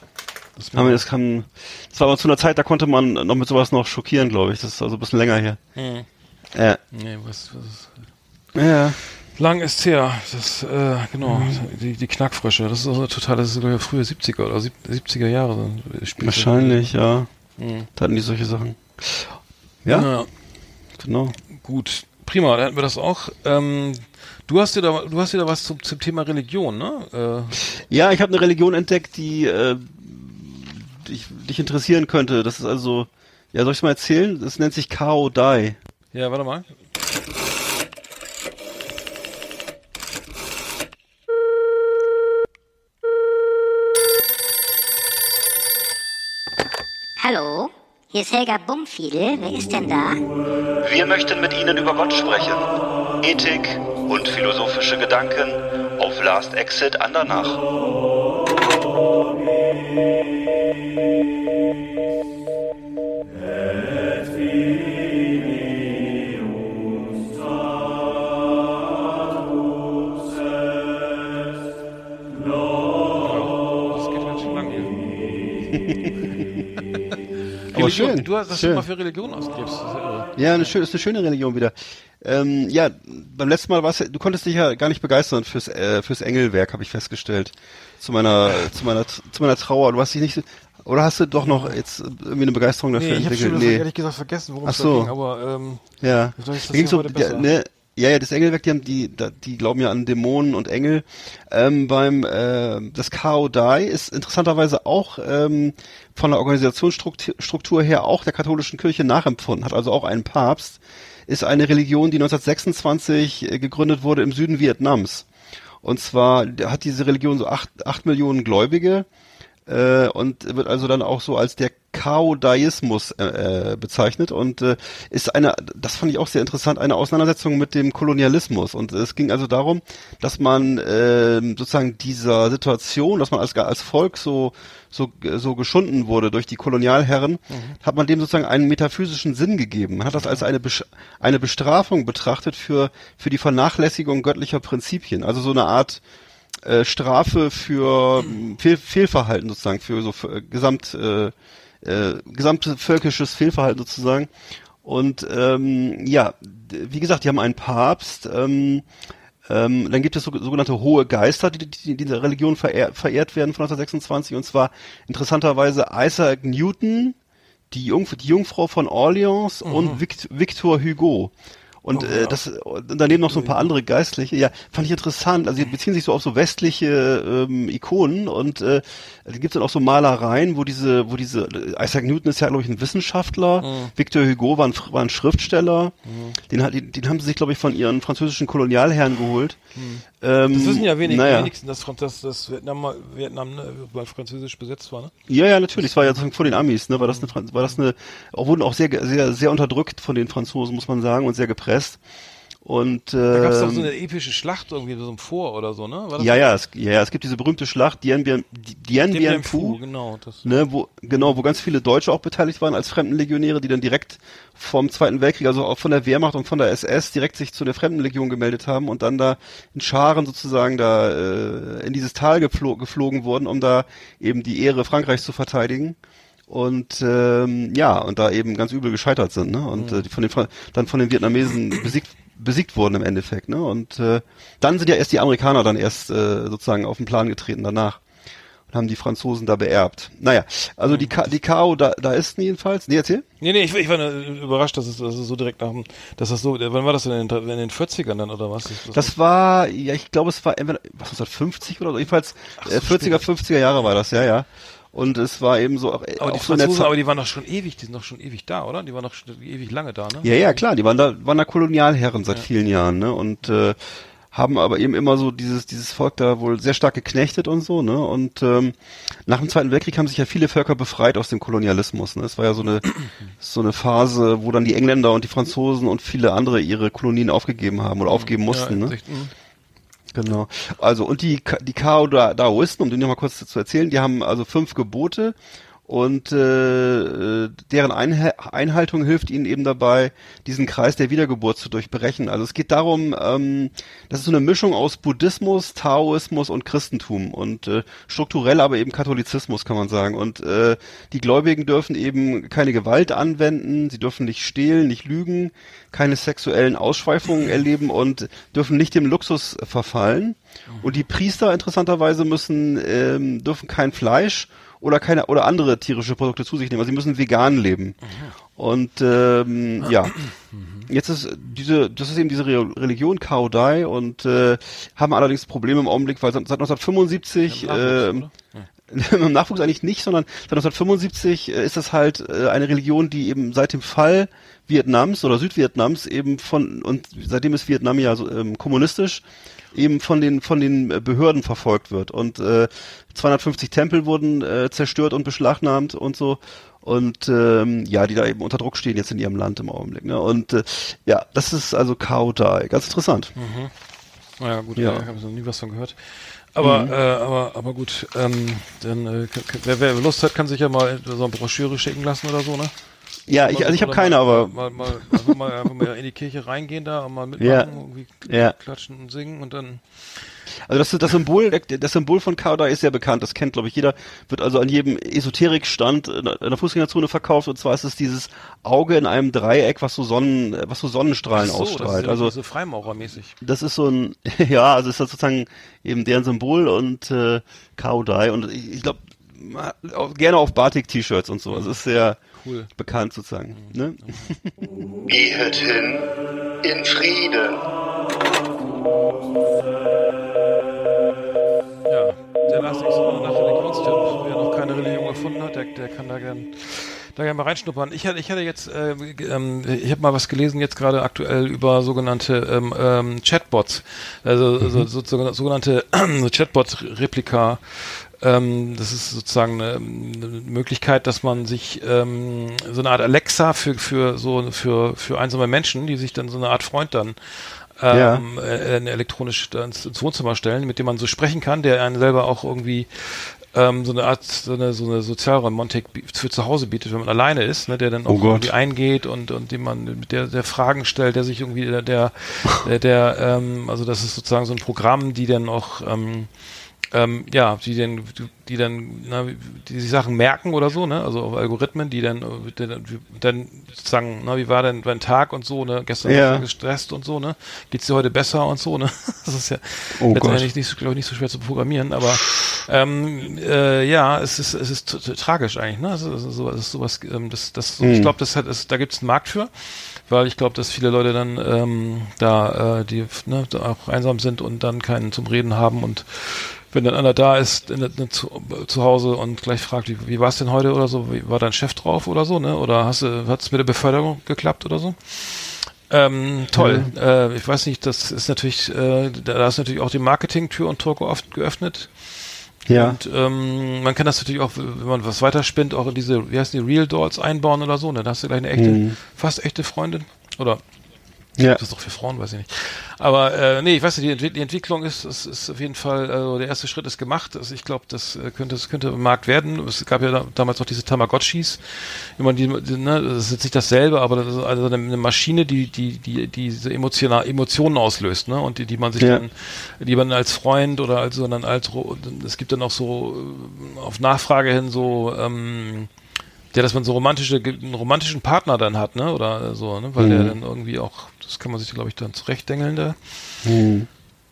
S2: das ist mir,
S3: das war aber zu einer Zeit, da konnte man noch mit sowas noch schockieren, glaube ich. Das ist also ein bisschen länger her.
S2: Hm.
S3: Ja.
S2: Nee, was, was
S3: Ja.
S2: Lang ist her. Das, äh, genau, die, die Knackfrösche. Das ist auch total, das ist sogar frühe 70er oder sieb- 70er Jahre. so ein Spiel.
S3: Wahrscheinlich, ja.
S2: Mhm.
S3: Da hatten die solche Sachen. Ja,
S2: ja.
S3: genau.
S2: Gut, prima, dann hätten wir das auch. Ähm, du hast dir da, du hast dir da was zum, zum Thema Religion, ne?
S3: Ja, ich habe eine Religion entdeckt, die äh, dich, dich interessieren könnte. Das ist also, ja, soll ich mal erzählen? Das nennt sich Kao Dai.
S2: Äh, ja, warte mal.
S4: Hallo, hier ist Helga Bumfiedel. Wer ist denn da?
S5: Wir möchten mit Ihnen über Gott sprechen. Ethik und philosophische Gedanken auf Last Exit Andernach.
S2: Religion,
S3: schön,
S2: Du hast das
S3: schön.
S2: immer für Religion ausgibst. Ja
S3: eine schöne, ist eine schöne Religion wieder. Ähm, ja, beim letzten Mal warst du, du konntest dich ja gar nicht begeistern fürs, äh, fürs Engelwerk, habe ich festgestellt. Zu meiner, zu meiner, zu meiner Trauer. Du hast dich nicht, oder hast du doch noch jetzt irgendwie eine Begeisterung dafür
S2: Nee, ich habe
S3: entwickelt?
S2: schon ehrlich gesagt vergessen, worum
S3: Ach
S2: es
S3: so.
S2: ging, aber ähm,
S3: Ja.
S2: Das
S3: Da
S2: ja
S3: so, ja, ne, ja, ja, das Engelwerk, die haben die, die glauben ja an Dämonen und Engel. Ähm, beim äh, das Kao Dai ist interessanterweise auch ähm, von der Organisationsstruktur Struktur her auch der katholischen Kirche nachempfunden, hat also auch einen Papst, ist eine Religion, die 1926 äh, gegründet wurde im Süden Vietnams. Und zwar hat diese Religion so acht, acht Millionen Gläubige äh, und wird also dann auch so als der Chaodaismus äh, äh, bezeichnet und äh, ist eine, das fand ich auch sehr interessant, eine Auseinandersetzung mit dem Kolonialismus. Und es ging also darum, dass man äh, sozusagen dieser Situation, dass man als, als Volk so so, so geschunden wurde durch die Kolonialherren, hat man dem sozusagen einen metaphysischen Sinn gegeben. Man hat das als eine, Besch eine Bestrafung betrachtet für, für die Vernachlässigung göttlicher Prinzipien. Also so eine Art äh, Strafe für mh, Fehl Fehlverhalten sozusagen, für so für, gesamt, äh, äh, gesamte völkisches Fehlverhalten sozusagen. Und ähm, ja, wie gesagt, die haben einen Papst. Ähm, ähm, dann gibt es so, sogenannte hohe Geister, die, die in dieser Religion verehr, verehrt werden von 1926. Und zwar interessanterweise Isaac Newton, die, Jungf die Jungfrau von Orleans und Vict Victor Hugo. Und äh, das und daneben noch so ein paar andere Geistliche. Ja, fand ich interessant. Also die beziehen sich so auf so westliche ähm, Ikonen und äh, da gibt es dann auch so Malereien, wo diese, wo diese Isaac Newton ist ja glaube ich ein Wissenschaftler, Victor Hugo war ein, war ein Schriftsteller. Den, hat- den, den haben sie sich glaube ich von ihren französischen Kolonialherren geholt. Ähm,
S2: das wissen ja wenig,
S3: naja.
S2: wenigsten, dass, dass, dass Vietnam, Vietnam ne, mal französisch besetzt war, ne?
S3: Ja, ja, natürlich. Es war ja vor den Amis, ne? War das eine, war das eine, wurden auch sehr, sehr, sehr unterdrückt von den Franzosen, muss man sagen, und sehr gepresst. Und
S2: Da gab es doch
S3: ähm,
S2: so eine epische Schlacht irgendwie, so ein Vor oder so, ne?
S3: Ja, ja, es, ja, es gibt diese berühmte Schlacht Dien Bien, Dien Bien Phu,
S2: genau. Das,
S3: ne, wo, genau, wo ganz viele Deutsche auch beteiligt waren als Fremdenlegionäre, die dann direkt vom Zweiten Weltkrieg, also auch von der Wehrmacht und von der SS direkt sich zu der Fremdenlegion gemeldet haben und dann da in Scharen sozusagen da äh, in dieses Tal geflo geflogen wurden, um da eben die Ehre Frankreichs zu verteidigen. Und ähm, ja, und da eben ganz übel gescheitert sind, ne? Und äh, die von den dann von den Vietnamesen besiegt besiegt wurden im Endeffekt, ne? Und äh, dann sind ja erst die Amerikaner dann erst äh, sozusagen auf den Plan getreten danach. und haben die Franzosen da beerbt. Naja, also die, Ka die Kao da, da ist jedenfalls. Nee, erzähl.
S2: Nee, nee, ich, ich war überrascht, dass es, dass es so direkt nach dem, dass das so, wann war das denn in den, in den 40ern dann oder was? Das,
S3: Das war, ja, ich glaube, es war entweder, was, 1950 oder so, jedenfalls äh, 40er, 50er Jahre war das, ja, ja. Und es war eben so, auch,
S2: aber die
S3: auch so der
S2: Franzosen,
S3: Zeit-
S2: aber die waren doch schon ewig, die sind doch schon ewig da, oder? Die waren doch schon ewig lange da, ne?
S3: Ja, ja, klar, die waren da, waren da Kolonialherren seit vielen Jahren, ne? Und äh, haben aber eben immer so dieses, dieses Volk da wohl sehr stark geknechtet und so, ne? Und ähm, nach dem Zweiten Weltkrieg haben sich ja viele Völker befreit aus dem Kolonialismus. Ne? Es war ja so eine so eine Phase, wo dann die Engländer und die Franzosen und viele andere ihre Kolonien aufgegeben haben oder aufgeben mussten.
S2: ja,
S3: ne? Genau. Also und die die Kao Da- Daoisten, um den noch mal kurz zu erzählen, die haben also fünf Gebote und äh, äh, deren Einhaltung hilft ihnen eben dabei, diesen Kreis der Wiedergeburt zu durchbrechen. Also es geht darum, ähm, das ist so eine Mischung aus Buddhismus, Taoismus und Christentum und äh, strukturell aber eben Katholizismus kann man sagen. Und äh, die Gläubigen dürfen eben keine Gewalt anwenden, sie dürfen nicht stehlen, nicht lügen, keine sexuellen Ausschweifungen erleben und dürfen nicht dem Luxus verfallen. Und die Priester interessanterweise müssen ähm, dürfen kein Fleisch oder keine oder andere tierische Produkte zu sich nehmen. Also sie müssen vegan leben. Und ähm, ja, jetzt ist diese, das ist eben diese Re Religion Kao Dai und äh, haben allerdings Probleme im Augenblick, weil seit seit 1975
S2: Nachwuchs,
S3: äh, <laughs> im Nachwuchs eigentlich nicht, sondern seit 1975 äh, ist das halt äh, eine Religion, die eben seit dem Fall Vietnams oder Südvietnams eben von und seitdem ist Vietnam ja so ähm, kommunistisch eben von den von den äh, Behörden verfolgt wird und äh, 250 Tempel wurden äh, zerstört und beschlagnahmt und so und ähm, ja, die da eben unter Druck stehen jetzt in ihrem Land im Augenblick. Ne? Und äh, ja, das ist also Kao Dai, ganz interessant.
S2: Naja, gut,
S3: Ja.
S2: ich habe noch nie was von gehört. Aber, äh, aber, aber gut, ähm, dann, äh, wer, wer Lust hat, kann sich ja mal so eine Broschüre schicken lassen oder so, ne?
S3: Ja, ich, also ich habe keine,
S2: mal,
S3: aber
S2: Mal, mal, einfach mal, einfach mal in die Kirche reingehen da und mal mitmachen,
S3: Ja.
S2: irgendwie
S3: Ja.
S2: klatschen und singen und dann.
S3: Also das, das Symbol, das Symbol von Kauda ist sehr bekannt, das kennt glaube ich jeder, wird also an jedem Esoterikstand in der Fußgängerzone verkauft und zwar ist es dieses Auge in einem Dreieck, was so Sonnen, was so Sonnenstrahlen
S2: Ach so, das ist
S3: ausstrahlt.
S2: ja
S3: Also
S2: so Freimaurermäßig.
S3: das ist so ein, <laughs> ja, also ist das sozusagen eben deren Symbol und äh, Kaudai und ich, ich glaube gerne auf Batik-T-Shirts und so. Also ist sehr
S2: Cool.
S3: bekannt sozusagen. Ne? <laughs>
S5: Gehet hin in Frieden.
S2: Ja, der nach Religionstip, wer noch keine Religion gefunden hat, der, der kann da gern, da gern mal reinschnuppern. Ich hatte, ich hatte jetzt, äh, g- ähm, ich habe mal was gelesen jetzt gerade aktuell über sogenannte ähm, ähm, Chatbots, also so, so, so, sogenannte <clears throat> Chatbot-Replika. Ähm, das ist sozusagen eine, eine Möglichkeit, dass man sich ähm, so eine Art Alexa für für so für für einsame Menschen, die sich dann so eine Art Freund dann. Ähm, äh, äh, elektronisch da ins, ins Wohnzimmer stellen, mit dem man so sprechen kann, der einen selber auch irgendwie ähm, so eine Art, so eine, so eine Sozialromantik bi- für zu Hause bietet, wenn man alleine ist, ne, der dann auch
S3: Oh
S2: irgendwie eingeht und, und dem man, mit der, der Fragen stellt, der sich irgendwie, der, der, der, der ähm, also das ist sozusagen so ein Programm, die dann auch, ähm, ähm, ja, die dann, die dann, na, die sich Sachen merken oder so, ne? Also auf Algorithmen, die dann, äh, dann, dann sozusagen, na, wie war denn dein Tag und so, ne? Gestern
S3: Ja.
S2: warst du gestresst und so, ne? Geht's dir heute besser und so, ne? <laughs> Das ist ja
S3: Oh
S2: letztendlich nicht, so- glaube ich, nicht so schwer zu programmieren, aber ähm, äh, ja, es ist, es ist tragisch eigentlich, ne? Es ist, so, es ist sowas, ähm, das, das, ich glaube, das hat, es, da gibt es einen Markt für, weil ich glaube, dass viele Leute dann ähm, da, äh, die ne, da auch einsam sind und dann keinen zum Reden haben und wenn dann einer da ist in, der- zu, zu Hause und gleich fragt, wie, wie war es denn heute oder so, wie war dein Chef drauf oder so, ne? Oder hast du, hat es mit der Beförderung geklappt oder so? Ähm, toll. Äh, ich weiß nicht, das ist natürlich, äh, da ist natürlich auch die Marketing-Tür und Tor oft geöffnet.
S3: Ja.
S2: Und ähm, man kann das natürlich auch, wenn man was weiterspinnt, auch in diese, wie heißen die, Real Dolls einbauen oder so. Ne? Da hast du gleich eine echte,
S3: Mhm.
S2: fast echte Freundin. Oder
S3: ja.
S2: das ist doch für Frauen, weiß ich nicht. Aber äh, nee, ich weiß nicht, die, Entwick- die Entwicklung ist, ist, ist auf jeden Fall, also der erste Schritt ist gemacht. Also ich glaube, das äh, könnte, das könnte im Markt werden. Es gab ja da, damals noch diese Tamagotchis. Wenn man die, die ne, das ist jetzt nicht dasselbe, aber das ist also eine, eine Maschine, die, die, die, die diese emotional, Emotionen auslöst, ne? Und die, die man sich
S3: Ja.
S2: dann, die man als Freund oder als, sondern als, es gibt dann auch so äh, auf Nachfrage hin so, ähm, ja, dass man so romantische, einen romantischen Partner dann hat, ne? Oder so, ne? Weil der dann irgendwie auch, das kann man sich, glaube ich, dann zurechtdengeln da.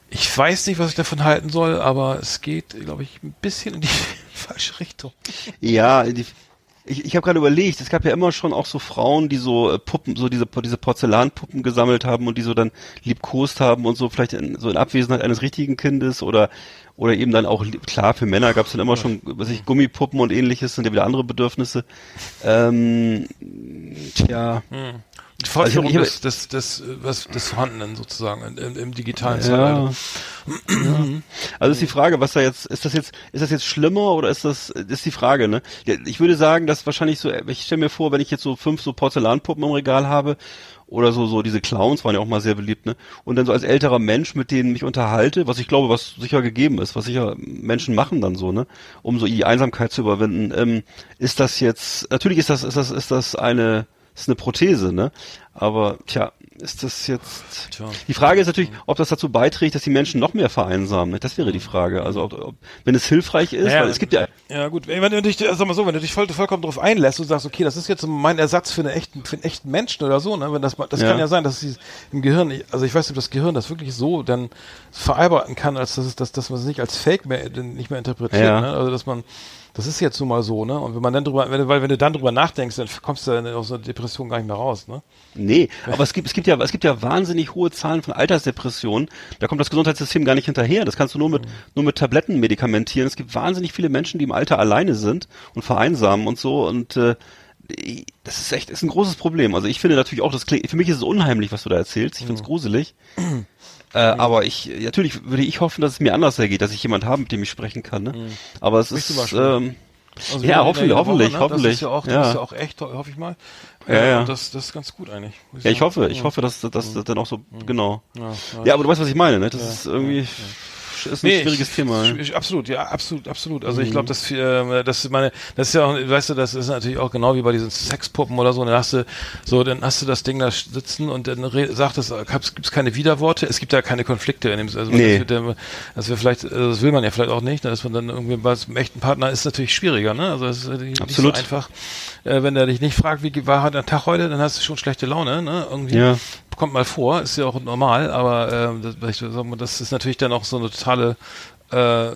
S2: Ich weiß nicht, was ich davon halten soll, aber es geht, glaube ich, ein bisschen in die <laughs> falsche Richtung.
S3: Ja, die, ich, ich habe gerade überlegt, es gab ja immer schon auch so Frauen, die so äh, Puppen, so diese, diese Porzellanpuppen gesammelt haben und die so dann liebkost haben und so vielleicht in, so in Abwesenheit eines richtigen Kindes oder oder eben dann auch, klar, für Männer gab es dann immer schon, was ich, Gummipuppen und ähnliches, sind ja wieder andere Bedürfnisse. Ähm, tja,
S2: Die Fortführung
S3: Also
S2: des, des, des, äh, was, des Vorhandenen sozusagen im, im digitalen
S3: Ja.
S2: Zeitalter.
S3: Also ist die Frage, was da jetzt, ist das jetzt, ist das jetzt schlimmer oder ist das, ist die Frage, ne? Ich würde sagen, dass wahrscheinlich so, ich stelle mir vor, wenn ich jetzt so fünf so Porzellanpuppen im Regal habe oder so, so diese Clowns waren ja auch mal sehr beliebt, ne? Und dann so als älterer Mensch mit denen mich unterhalte, was ich glaube, was sicher gegeben ist, was sicher Menschen machen dann so, ne? Um so die Einsamkeit zu überwinden, ähm, ist das jetzt, natürlich ist das, ist das, ist das eine, ist eine Prothese, ne? Aber, tja, ist das jetzt,
S2: Tja.
S3: die Frage ist natürlich, ob das dazu beiträgt, dass die Menschen noch mehr vereinsamen. Ne? Das wäre die Frage. Also ob, ob, wenn es hilfreich ist,
S2: Ja,
S3: weil es gibt ja,
S2: Ja gut, wenn du dich, sag mal so, wenn du dich voll, vollkommen darauf einlässt und sagst, okay, das ist jetzt mein Ersatz für, eine echten, für einen echten Menschen oder so, ne? Wenn das, mal- das
S3: Ja.
S2: kann ja sein, dass sie im Gehirn, also ich weiß nicht, ob das Gehirn das wirklich so dann verarbeiten kann, als dass es, dass, dass man es nicht als Fake mehr, nicht mehr interpretiert,
S3: Ja.
S2: ne? Also dass man, das ist jetzt so mal so, ne? Und wenn man dann drüber, wenn du, weil wenn du dann drüber nachdenkst, dann kommst du aus einer Depression gar nicht mehr raus, ne?
S3: nee, aber es gibt, es gibt ja, es gibt ja wahnsinnig hohe Zahlen von Altersdepressionen. Da kommt das Gesundheitssystem gar nicht hinterher. Das kannst du nur mit, nur mit Tabletten medikamentieren. Es gibt wahnsinnig viele Menschen, die im Alter alleine sind und vereinsamen und so und, äh, das ist echt, ist ein großes Problem. Also ich finde natürlich auch, das klingt, für mich ist es unheimlich, was du da erzählst. Ich finde es gruselig. <clears throat> Äh, aber ich, natürlich würde ich hoffen, dass es mir anders ergeht, dass ich jemand habe, mit dem ich sprechen kann. Ne? Aber es
S2: Bist
S3: ist, ähm,
S2: Also
S3: Ja, hoffentlich, hoffentlich,
S2: ne?
S3: hoffentlich.
S2: Das ist ja auch, das
S3: Ja.
S2: ist ja auch echt, ho- hoffe ich mal.
S3: Ja,
S2: Äh,
S3: ja.
S2: und Das, das ist ganz gut eigentlich. muss
S3: ja, ich hoffe, ich hoffe, dass dass das dann auch so, genau.
S2: Ja, ja.
S3: Ja, aber du weißt, was ich meine, ne? Das ist irgendwie, ist ein schwieriges
S2: ich,
S3: Thema.
S2: Ich, absolut, ja, absolut, absolut. Also
S3: Mhm.
S2: ich glaube, dass äh, das ist meine, das ist ja auch, weißt du, das ist natürlich auch genau wie bei diesen Sexpuppen oder so. Dann hast du so, dann hast du das Ding da sitzen und dann sagt es, gibt es keine Widerworte, es gibt ja keine Konflikte in dem, also
S3: Nee.
S2: das, wird, das wir vielleicht, äh, das will man ja vielleicht auch nicht, ne, dass man dann irgendwie bei einem echten Partner ist natürlich schwieriger, ne? Also es ist nicht
S3: Absolut.
S2: so einfach, äh, wenn der dich nicht fragt, wie war der Tag heute, dann hast du schon schlechte Laune, ne? Irgendwie
S3: Ja.
S2: Kommt mal vor, ist ja auch normal, aber ähm, das, ist natürlich dann auch so eine totale äh,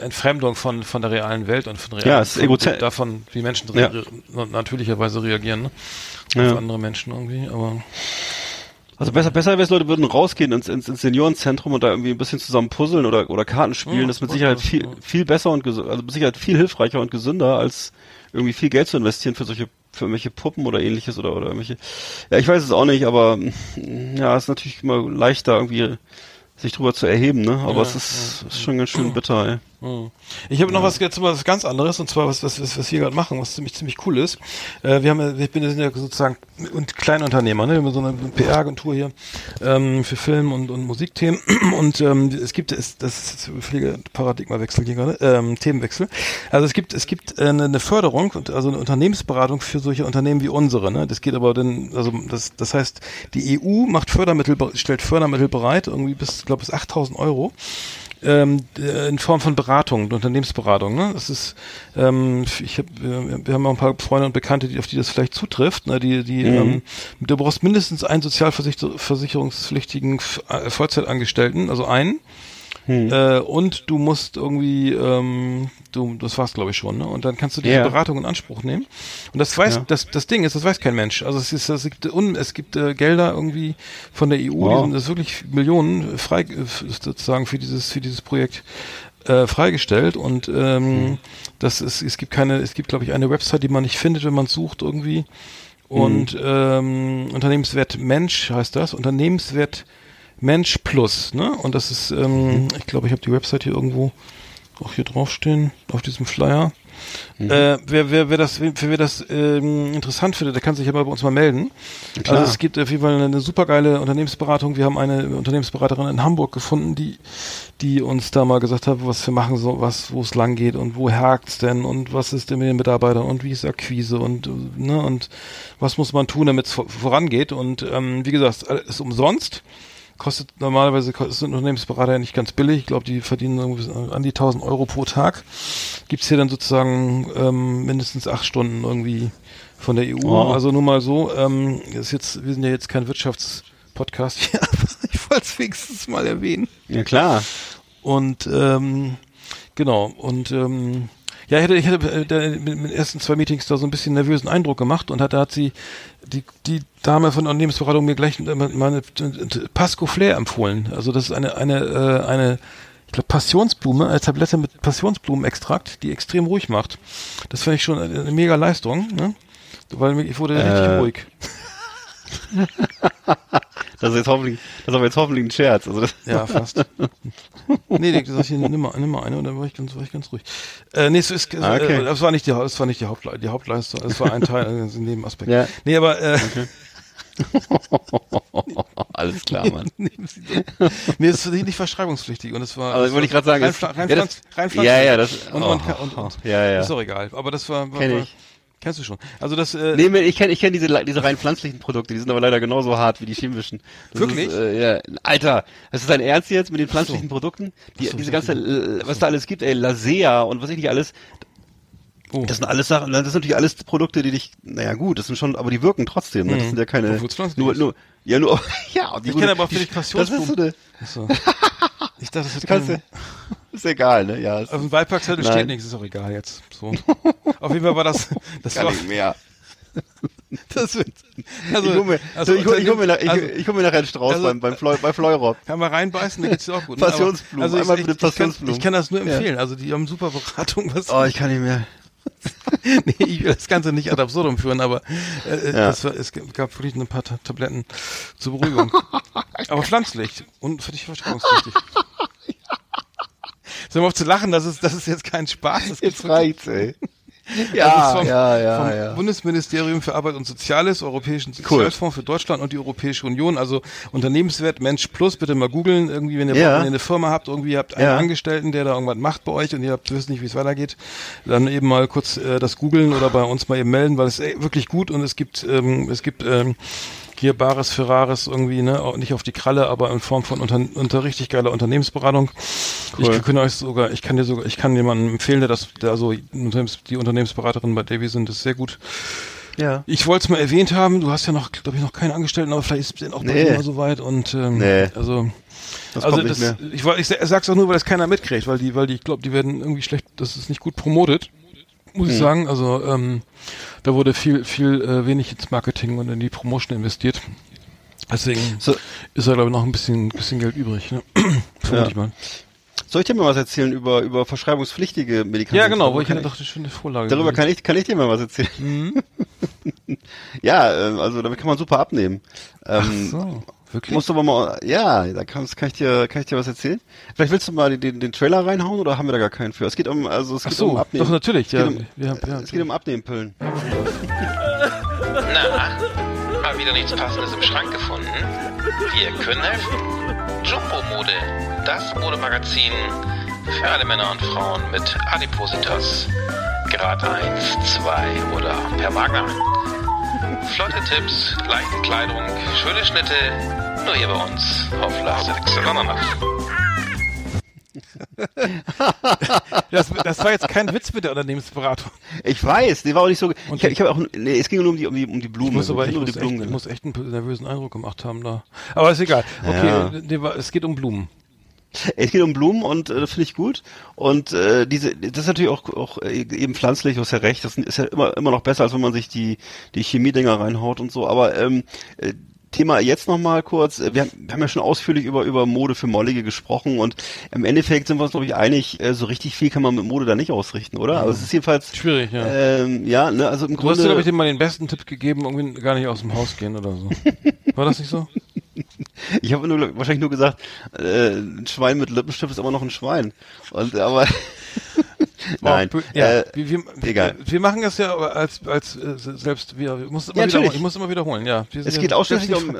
S2: Entfremdung von von der realen Welt und von realen,
S3: Ja, es ist egozen-
S2: davon, wie Menschen
S3: Ja.
S2: re natürlicherweise reagieren, ne?
S3: Ja.
S2: Auf andere Menschen irgendwie, aber
S3: Also besser, besser wäre es, Leute würden rausgehen ins, ins, ins Seniorenzentrum und da irgendwie ein bisschen zusammen puzzeln oder, oder Karten spielen.
S2: Ja,
S3: das ist mit Sicherheit viel, viel besser und also mit Sicherheit viel hilfreicher und gesünder, als irgendwie viel Geld zu investieren für solche, für irgendwelche Puppen oder ähnliches oder, oder irgendwelche. Ja, ich weiß es auch nicht, aber ja, ist natürlich immer leichter irgendwie sich drüber zu erheben, ne? Aber
S2: Ja,
S3: es ist, ist schon ganz schön bitter, ey.
S2: Hm. Ich habe noch was jetzt was ganz anderes und zwar was was was, was wir gerade machen, was ziemlich ziemlich cool ist. Äh, wir haben ja, ich bin ja sozusagen und Kleinunternehmer, ne? Wir haben so eine PR-Agentur hier ähm, für Film und, und Musikthemen <clears throat> und ähm, es gibt es das ist völliger Paradigmawechsel hier gerade, ähm, Themenwechsel. Also es gibt es gibt äh, eine, eine Förderung und also eine Unternehmensberatung für solche Unternehmen wie unsere. Ne? Das geht aber dann also das das heißt die EU macht Fördermittel stellt Fördermittel bereit irgendwie bis glaube bis 8.000 Euro ähm, äh, in Form von Beratung, Unternehmensberatung. Ne? Das ist, ähm, ich hab, wir, haben auch ein paar Freunde und Bekannte, die, auf die das vielleicht zutrifft. Ne? Die, die, ähm, du brauchst mindestens einen sozialversicherungspflichtigen äh, Vollzeitangestellten, also einen. Äh, und du musst irgendwie, ähm, du, das war's glaube ich schon, ne? Und dann kannst du diese
S3: Ja.
S2: Beratung in Anspruch nehmen. Und das weiß,
S3: Ja.
S2: das, das Ding ist, das weiß kein Mensch. Also es ist, es gibt, un, es gibt äh, Gelder irgendwie von der EU, die
S3: Wow.
S2: sind das wirklich Millionen frei, äh, sozusagen für dieses, für dieses Projekt äh, freigestellt und ähm, das ist, es gibt keine, es gibt glaube ich eine Website, die man nicht findet, wenn man sucht irgendwie. Und ähm, Unternehmenswert Mensch heißt das, Unternehmenswert Mensch Plus, ne? Und das ist, ähm, ich glaube, ich habe die Website hier irgendwo auch hier draufstehen, auf diesem Flyer. Äh, wer, wer, wer das, wer, wer das ähm, interessant findet, der kann sich aber bei uns mal melden.
S3: Klar.
S2: Also es gibt auf jeden Fall eine, eine supergeile Unternehmensberatung. Wir haben eine Unternehmensberaterin in Hamburg gefunden, die, die uns da mal gesagt hat, was wir machen, so was, wo es lang geht und wo hakt's denn und was ist denn mit den Mitarbeitern und wie ist Akquise und ne und was muss man tun, damit es vor- vorangeht. Und ähm, wie gesagt, es ist umsonst kostet normalerweise sind Unternehmensberater ja nicht ganz billig. Ich glaube, die verdienen irgendwie an die 1000 Euro pro Tag. Gibt's hier dann sozusagen ähm, mindestens acht Stunden irgendwie von der EU.
S3: Wow.
S2: Also nur mal so. Ähm, ist jetzt, wir sind ja jetzt kein Wirtschaftspodcast hier, <laughs> aber ich wollte es wenigstens mal erwähnen.
S3: Ja, klar.
S2: Und ähm, genau, und ähm, Ja, ich hätte, ich äh, da mit, mit den ersten zwei Meetings da so ein bisschen nervösen Eindruck gemacht und hat, da hat sie die, die Dame von der Unternehmensberatung mir gleich äh, meine äh, Pasco Flair empfohlen. Also das ist eine, eine, äh, eine ich glaube, Passionsblume, eine Tablette mit Passionsblumenextrakt, die extrem ruhig macht. Das finde ich schon eine, mega Leistung, ne? Weil ich wurde
S3: Äh.
S2: richtig ruhig. <laughs>
S3: Das ist jetzt hoffentlich, das ist aber jetzt hoffentlich ein Scherz. Also
S2: Ja, fast. <laughs> nee, nee, sag ich, nimm mal, nimm mal eine und dann war ich ganz, war ich ganz ruhig. Äh, nee, es ist,
S3: Ah, okay.
S2: äh, das war nicht die, das war nicht die, Hauple die Hauptleistung, das war ein Teil, <laughs> also ein Nebenaspekt.
S3: Ja.
S2: Nee, aber, äh, <laughs>
S3: Alles klar, Mann. <laughs>
S2: nee, es ist nicht verschreibungspflichtig und es war.
S3: Aber
S2: es
S3: wollte ich gerade sagen,
S2: Rein,
S3: es-
S2: Pfla- rein,
S3: ja, das-
S2: pflanz, rein
S3: ja, ja, das-
S2: Und,
S3: oh,
S2: und, und, und,
S3: ja, ja.
S2: Ist doch egal. Aber das war, war, war
S3: ich.
S2: Kennst du schon. Also das, äh,
S3: Nee, ich kenne ich kenn diese, diese rein pflanzlichen Produkte, die sind aber leider genauso hart wie die chemischen. Das
S2: Wirklich?
S3: Ist, äh, ja. Alter, das ist dein Ernst jetzt mit den pflanzlichen Produkten? Die,
S2: so,
S3: diese ganze, äh, was da alles gibt, ey, Lasea und was ich nicht alles,
S2: oh.
S3: das sind alles Sachen, das sind natürlich alles Produkte, die dich, naja gut, das sind schon, aber die wirken trotzdem, ne? Das sind ja keine, nur, nur, ja, nur, <laughs> ja, die
S2: Ich
S3: gute-
S2: kenn aber für dich
S3: Das ist so
S2: Passionsblumen.
S3: eine,
S2: so. <laughs> Ich dachte, das wird
S3: kannst <laughs> ist egal, ne? Ja, ist,
S2: auf dem Beipackzettel steht nichts, ist auch egal jetzt. So. Auf jeden Fall war das, <laughs> das
S3: gar
S2: war,
S3: nicht mehr. <laughs>
S2: das wird, also,
S3: ich hol mir,
S2: also,
S3: so, ich, hol- ich hol mir, nach, ich,
S2: also,
S3: ich hol mir nachher einen Strauß
S2: also-
S3: beim, beim Fleu, bei Fleurop.
S2: Kann man reinbeißen, da geht's dir auch gut. ne?
S3: Passionsblumen,
S2: also ich,
S3: einmal
S2: ich,
S3: bitte
S2: ich, kann,
S3: Passionsblumen.
S2: ich kann das nur
S3: Ja.
S2: empfehlen. Also die haben super Beratung. Was,
S3: Oh, ich kann nicht mehr. <laughs>
S2: nee, ich will das Ganze nicht ad absurdum führen, aber äh,
S3: Ja.
S2: das war, es gab wirklich ein paar Ta Tabletten zur Beruhigung. <laughs> aber pflanzlich und für dich verschreibungspflichtig. <laughs> Sollen wir auf zu lachen, das ist, das ist jetzt kein Spaß. Das
S3: Jetzt reicht's, ey.
S2: Also
S3: Ja,
S2: es vom,
S3: ja, ja,
S2: vom
S3: ja.
S2: Bundesministerium für Arbeit und Soziales, Europäischen Sozialfonds für Deutschland und die Europäische Union, also Unternehmenswert Mensch Plus, bitte mal googeln, irgendwie, wenn ihr,
S3: Ja.
S2: wenn ihr eine Firma habt, irgendwie habt einen. Angestellten, der da irgendwas macht bei euch und ihr habt, wisst nicht, wie es weitergeht, dann eben mal kurz äh, das googeln oder bei uns mal eben melden, weil es ist wirklich gut und es gibt, ähm, es gibt ähm, hier Bares für Rares irgendwie, ne, nicht auf die Kralle, aber in Form von unter, unter richtig geiler Unternehmensberatung.
S3: Cool.
S2: Ich kann euch sogar, ich kann dir sogar, ich kann jemandem empfehlen, der das, der also die Unternehmensberaterin bei Davy sind, ist sehr gut.
S3: Ja.
S2: Ich wollte es mal erwähnt haben, du hast ja noch, glaube ich, noch keinen Angestellten, aber vielleicht ist es auch
S3: Nee.
S2: mal soweit und ähm,
S3: Nee.
S2: also
S3: Das
S2: also
S3: kommt
S2: das,
S3: mehr.
S2: ich, ich sa- sag's auch nur, weil das keiner mitkriegt, weil die, weil die, ich glaube, die werden irgendwie schlecht, das ist nicht gut promotet, muss
S3: Hm.
S2: ich sagen. Also ähm, da wurde viel, viel äh, wenig ins Marketing und in die Promotion investiert. Deswegen
S3: So.
S2: ist da glaube ich noch ein bisschen, bisschen Geld übrig, ne? <clears throat> Vermute ich mal.
S3: Soll ich dir mal was erzählen über, über verschreibungspflichtige Medikamente?
S2: Ja, genau, wo ich hatte doch eine schöne Vorlage.
S3: Darüber kann ich, kann ich dir mal was erzählen.
S2: Mhm. <laughs>
S3: ja, ähm, also damit kann man super abnehmen. Ähm,
S2: so, wirklich?
S3: Musst du aber mal, ja, da kann, kann ich dir, kann ich dir was erzählen? Vielleicht willst du mal den, den, den Trailer reinhauen oder haben wir da gar keinen für? Es geht um, also es
S2: Ach
S3: geht
S2: so,
S3: um Abnehmen.
S2: doch natürlich,
S3: Es geht
S2: ja,
S3: um,
S2: ja, ja,
S3: es geht um Abnehmpillen.
S1: Na, mal wieder nichts Passendes im Schrank gefunden? Wir können helfen. Jumbo Mode, das Modemagazin für alle Männer und Frauen mit Adipositas. Grad 1, 2 oder per Magna. Flotte Tipps, leichte Kleidung, schöne Schnitte, nur hier bei uns auf Last Excellenanacht. <laughs>
S2: Das, das war jetzt kein Witz mit der Unternehmensberatung.
S3: Ich weiß, die war auch nicht so, ich,
S2: Okay.
S3: ich habe auch, nee, es ging nur um die, um die, um die Blumen.
S2: Ich muss aber
S3: Es
S2: ich
S3: nur
S2: muss,
S3: um
S2: echt, ich muss echt einen nervösen Eindruck gemacht haben da. Aber ist egal. Okay,
S3: Ja.
S2: es geht um Blumen.
S3: Es geht um Blumen und äh, finde ich gut. Und äh, diese, das ist natürlich auch, auch äh, eben pflanzlich, du hast ja recht, das ist ja immer, immer noch besser, als wenn man sich die, die Chemiedinger reinhaut und so. Aber ähm, äh, Thema jetzt nochmal kurz. Wir haben, wir haben ja schon ausführlich über, über Mode für Mollige gesprochen und im Endeffekt sind wir uns, glaube ich, einig, äh, so richtig viel kann man mit Mode da nicht ausrichten, oder? Also es ist jedenfalls
S2: Schwierig, ja.
S3: ähm, ja, ne, also im
S2: du hast dir,
S3: Grunde.
S2: glaube ich, dem mal den besten Tipp gegeben, irgendwie gar nicht aus dem Haus gehen oder so. War das nicht so? <laughs>
S3: Ich habe nur wahrscheinlich nur gesagt, äh, ein Schwein mit Lippenstift ist immer noch ein Schwein. Und aber <laughs> nein,
S2: ja,
S3: äh,
S2: wir, wir,
S3: egal.
S2: wir machen das ja aber als, als äh, selbst, wir, ich muss immer,
S3: Ja,
S2: wieder, ich muss immer wiederholen, ja.
S3: Es geht ausschließlich um, äh,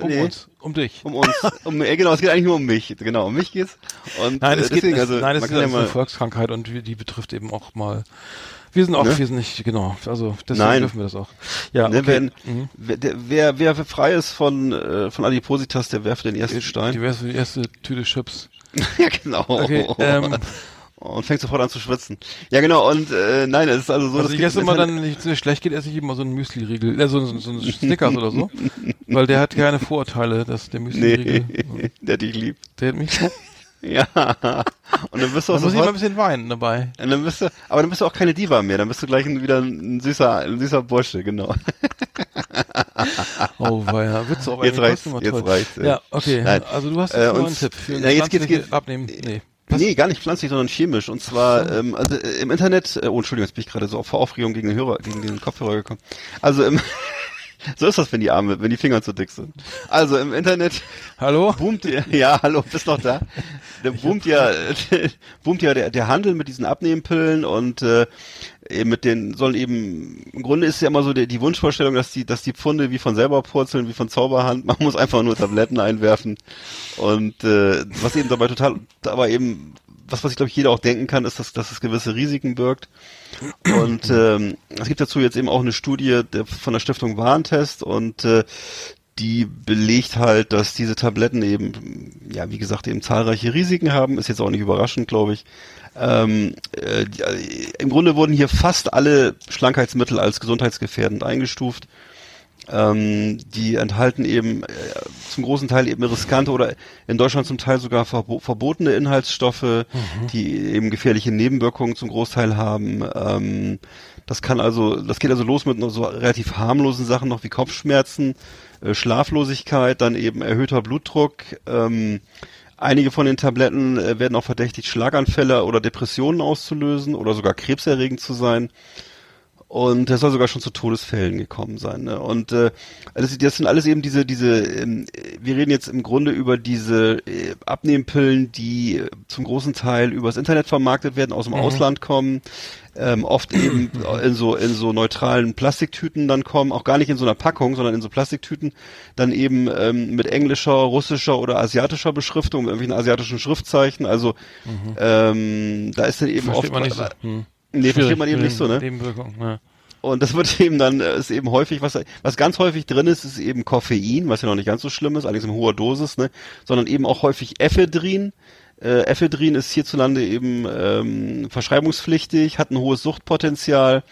S2: um
S3: nee,
S2: uns, um dich.
S3: um uns, <laughs> um, äh, genau, es geht eigentlich nur um mich, genau, um mich geht's. Und
S2: Nein,
S3: äh,
S2: es geht,
S3: deswegen,
S2: es,
S3: also,
S2: nein, es ist
S3: ja
S2: eine Volkskrankheit und die, die betrifft eben auch mal, wir sind auch,
S3: Ne?
S2: wir sind nicht, genau, also deswegen
S3: Nein.
S2: dürfen wir das auch. Ja,
S3: ne,
S2: okay.
S3: wenn,
S2: Mhm.
S3: wer, wer, wer frei ist von, äh, von Adipositas, der werfe den ersten
S2: Die
S3: Stein.
S2: wäre die erste Tüte Chips. <laughs>
S3: ja, genau.
S2: Okay, ähm,
S3: und fängt sofort an zu schwitzen. Ja, genau, und äh, nein, es ist also so,
S2: also
S3: das
S2: ich esse
S3: es
S2: immer dann, wenn es schlecht geht, esse ich immer so einen Müsli-Riegel, äh, so, so, so einen Snickers oder so, <laughs> weil der hat keine Vorurteile, dass der Müsli-Riegel,
S3: Nee, <laughs> der dich liebt.
S2: der hat mich, <laughs>
S3: Ja. Und dann bist du auch
S2: Da muss ich mal ein bisschen weinen dabei.
S3: und dann bist du, aber dann bist du auch keine Diva mehr, dann bist du gleich wieder ein süßer, ein süßer Bursche, genau.
S2: Oh, weia. Witz aber
S3: Jetzt reicht's, jetzt reicht's, ja.
S2: Okay.
S3: Nein.
S2: Also du hast
S3: Äh,
S2: jetzt
S3: und-
S2: einen Tipp für
S3: na, jetzt geht's- geht's-
S2: Abnehmen. Nee.
S3: Nee, gar nicht pflanzlich, sondern chemisch. Und zwar, ähm, also äh, im Internet, äh, oh Entschuldigung, jetzt bin ich gerade so vor Aufregung gegen den Hörer, gegen den Kopfhörer gekommen. Also im so ist das, wenn die Arme, wenn die Finger zu dick sind. Also im Internet
S2: Hallo?
S3: boomt ja, hallo, bist noch da? Der boomt ja, <laughs> boomt ja der, der Handel mit diesen Abnehmpillen und äh, eben mit den sollen eben im Grunde ist ja immer so die, die Wunschvorstellung, dass die, dass die Pfunde wie von selber purzeln, wie von Zauberhand. Man muss einfach nur Tabletten einwerfen und äh, was eben dabei total, aber eben was, was ich glaube ich jeder auch denken kann, ist, dass, dass es gewisse Risiken birgt. Und <clears throat> ähm, es gibt dazu jetzt eben auch eine Studie der, von der Stiftung Warentest und äh, die belegt halt, dass diese Tabletten eben, ja, wie gesagt, eben zahlreiche Risiken haben. Ist jetzt auch nicht überraschend, glaube ich. Ähm, äh, äh, Im Grunde wurden hier fast alle Schlankheitsmittel als gesundheitsgefährdend eingestuft. Ähm, die enthalten eben äh, zum großen Teil eben riskante oder in Deutschland zum Teil sogar verbo verbotene Inhaltsstoffe, die eben gefährliche Nebenwirkungen zum Großteil haben. Ähm, das kann also, das geht also los mit so relativ harmlosen Sachen noch wie Kopfschmerzen, äh, Schlaflosigkeit, dann eben erhöhter Blutdruck. Ähm, einige von den Tabletten äh, werden auch verdächtigt, Schlaganfälle oder Depressionen auszulösen oder sogar krebserregend zu sein. Und es soll sogar schon zu Todesfällen gekommen sein. Ne? Und äh, das, das sind alles eben diese, diese, ähm, wir reden jetzt im Grunde über diese äh, Abnehmpillen, die äh, zum großen Teil übers Internet vermarktet werden, aus dem Ausland kommen, ähm, oft eben in so in so neutralen Plastiktüten dann kommen, auch gar nicht in so einer Packung, sondern in so Plastiktüten, dann eben ähm, mit englischer, russischer oder asiatischer Beschriftung, mit irgendwelchen asiatischen Schriftzeichen. Also ähm, da ist dann eben
S2: Versteht
S3: oft
S2: man nicht so. Hm.
S3: Nee, versteht man eben nicht so, ne?
S2: Nebenwirkungen, ja.
S3: Und das wird <laughs> eben dann, äh, ist eben häufig, was, was ganz häufig drin ist, ist eben Koffein, was ja noch nicht ganz so schlimm ist, allerdings in hoher Dosis, ne, sondern eben auch häufig Ephedrin. Äh, Ephedrin ist hierzulande eben ähm, verschreibungspflichtig, hat ein hohes Suchtpotenzial,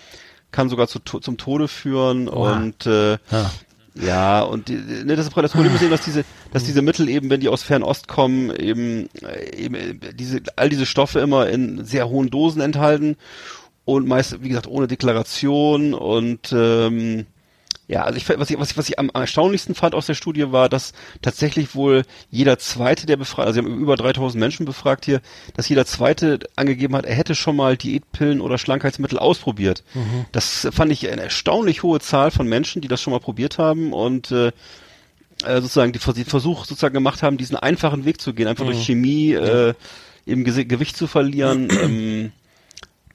S3: kann sogar zu, zum Tode führen und äh,
S2: Ja.
S3: Ja, und die, ne, das, das Problem ist eben, dass diese, dass diese Mittel eben, wenn die aus Fernost kommen, eben, äh, eben äh, diese, all diese Stoffe immer in sehr hohen Dosen enthalten und meist, wie gesagt, ohne Deklaration und ähm, ja, also ich, was ich, was ich, was ich am erstaunlichsten fand aus der Studie war, dass tatsächlich wohl jeder zweite, der befragt, also sie haben über 3000 Menschen befragt hier, dass jeder zweite angegeben hat, er hätte schon mal Diätpillen oder Schlankheitsmittel ausprobiert. Das fand ich eine erstaunlich hohe Zahl von Menschen, die das schon mal probiert haben und äh, äh, sozusagen die, die Versuch sozusagen gemacht haben, diesen einfachen Weg zu gehen, einfach durch Chemie äh, eben Gewicht zu verlieren. <clears throat> ähm,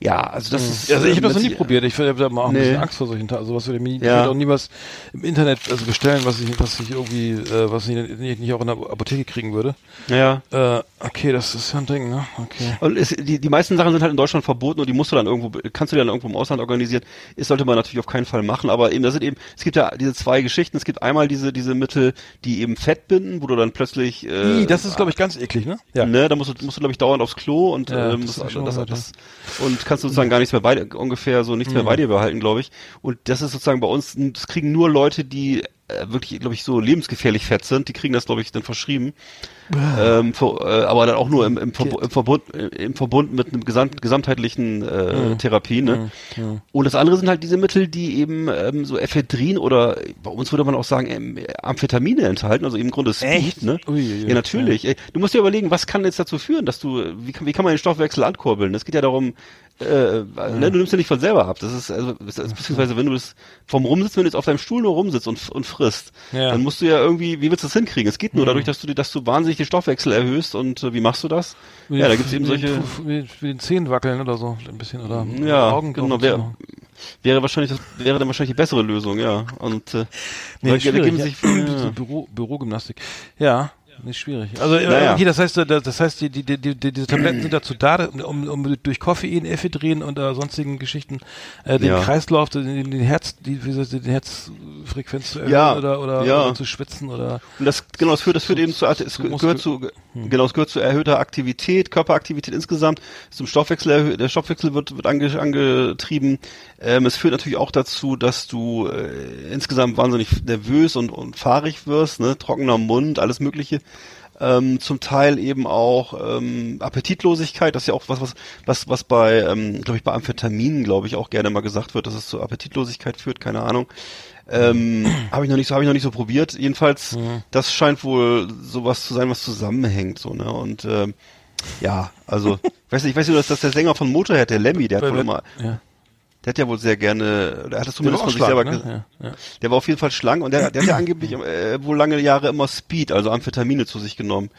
S3: ja, also das ist.
S2: Also ich habe das noch
S3: äh,
S2: nie probiert. Ich habe da mal auch ein
S3: Nee.
S2: bisschen Angst vor solchen Tagen. Also was würde mir, ich
S3: Ja.
S2: auch nie was im Internet also bestellen, was ich, was ich irgendwie, äh, was ich nicht, nicht auch in der Apotheke kriegen würde.
S3: Ja.
S2: Äh, okay, das ist ja ein Ding, ne? Okay.
S3: Und es, die, die meisten Sachen sind halt in Deutschland verboten und die musst du dann irgendwo, kannst du dir dann irgendwo im Ausland organisieren. Das sollte man natürlich auf keinen Fall machen, aber eben, das sind eben, es gibt ja diese zwei Geschichten. Es gibt einmal diese, diese Mittel, die eben Fett binden, wo du dann plötzlich, äh,
S2: Ih, das ist, glaube ich, ganz eklig, ne? Ja.
S3: Ne, da musst du, musst du glaube ich, dauernd aufs Klo und,
S2: Ja,
S3: ähm,
S2: das
S3: das, das, das, und kannst sozusagen gar nichts mehr bei dir, ungefähr so nichts mehr bei dir behalten, glaube ich. Und das ist sozusagen bei uns, das kriegen nur Leute, die äh, wirklich, glaube ich, so lebensgefährlich fett sind, die kriegen das, glaube ich, dann verschrieben. ähm, für, äh, aber dann auch nur im, im, Verbu im, Verbund, äh, im Verbund mit einem gesamt, gesamtheitlichen äh, Therapie. Ne? Und das andere sind halt diese Mittel, die eben ähm, so Ephedrin oder bei uns würde man auch sagen ähm, Amphetamine enthalten, also im Grunde Speed.
S2: Echt?
S3: Ne?
S2: Uiuiui.
S3: Ja, natürlich. Du musst dir überlegen, was kann jetzt dazu führen, dass du, wie kann, wie kann man den Stoffwechsel ankurbeln? Es geht ja darum, äh, ne, du nimmst ja nicht von selber ab. Das ist, also, beziehungsweise wenn du das vom Rumsitzen, wenn du jetzt auf deinem Stuhl nur rumsitzt und, und frisst,
S2: Ja.
S3: dann musst du ja irgendwie, wie willst du das hinkriegen? Es geht nur dadurch, dass du, dass du wahnsinnig den Stoffwechsel erhöhst und äh, wie machst du das? Ja, da gibt's eben
S2: Wie-
S3: solche,
S2: Wie, wie den Zehen wackeln oder so, ein bisschen, oder
S3: ja,
S2: Augen
S3: genau,
S2: drauf
S3: wäre, wahrscheinlich, das wäre dann wahrscheinlich die bessere Lösung, ja. Und, äh,
S2: Nee,
S3: da, da geben
S2: ja.
S3: sich, ja. <clears throat>
S2: Büro, Bürogymnastik. Ja, nicht schwierig. Also äh,
S3: Naja.
S2: okay, das heißt, äh, das, heißt, die, die, die, die, diese Tabletten sind dazu da, um, um durch Koffein, Ephedrin und äh, sonstigen Geschichten äh, den
S3: Ja.
S2: Kreislauf, den, den Herz, die, wie gesagt, den Herzfrequenz zu erhöhen
S3: Ja,
S2: oder oder,
S3: ja.
S2: oder zu schwitzen oder
S3: Und das, genau, das führt, das führt eben zu, es
S2: zu
S3: gehört zu, genau, es gehört zu erhöhter Aktivität, Körperaktivität insgesamt, zum Stoffwechsel, der Stoffwechsel wird, wird ange, angetrieben. Ähm, es führt natürlich auch dazu, dass du äh, insgesamt wahnsinnig nervös und, und fahrig wirst, ne, trockener Mund, alles mögliche. Ähm, zum Teil eben auch ähm, Appetitlosigkeit, das ist ja auch was, was, was, was bei, ähm, glaube ich, bei Amphetaminen, glaube ich, auch gerne mal gesagt wird, dass es zu Appetitlosigkeit führt, keine Ahnung. Ähm, <clears throat> habe ich noch nicht so, habe ich noch nicht so probiert. Jedenfalls, das scheint wohl sowas zu sein, was zusammenhängt, so ne. Und ähm, ja, also, ich <laughs> weiß nicht, ich weiß nicht, dass das der Sänger von Motorhead, der Lemmy, der hat wohl immer,
S2: ja.
S3: Der hat ja wohl sehr gerne, der hat das zumindest von sich selber
S2: ne? ja, ja.
S3: Der war auf jeden Fall schlank und der, der hat ja angeblich äh, wohl lange Jahre immer Speed, also Amphetamine zu sich genommen.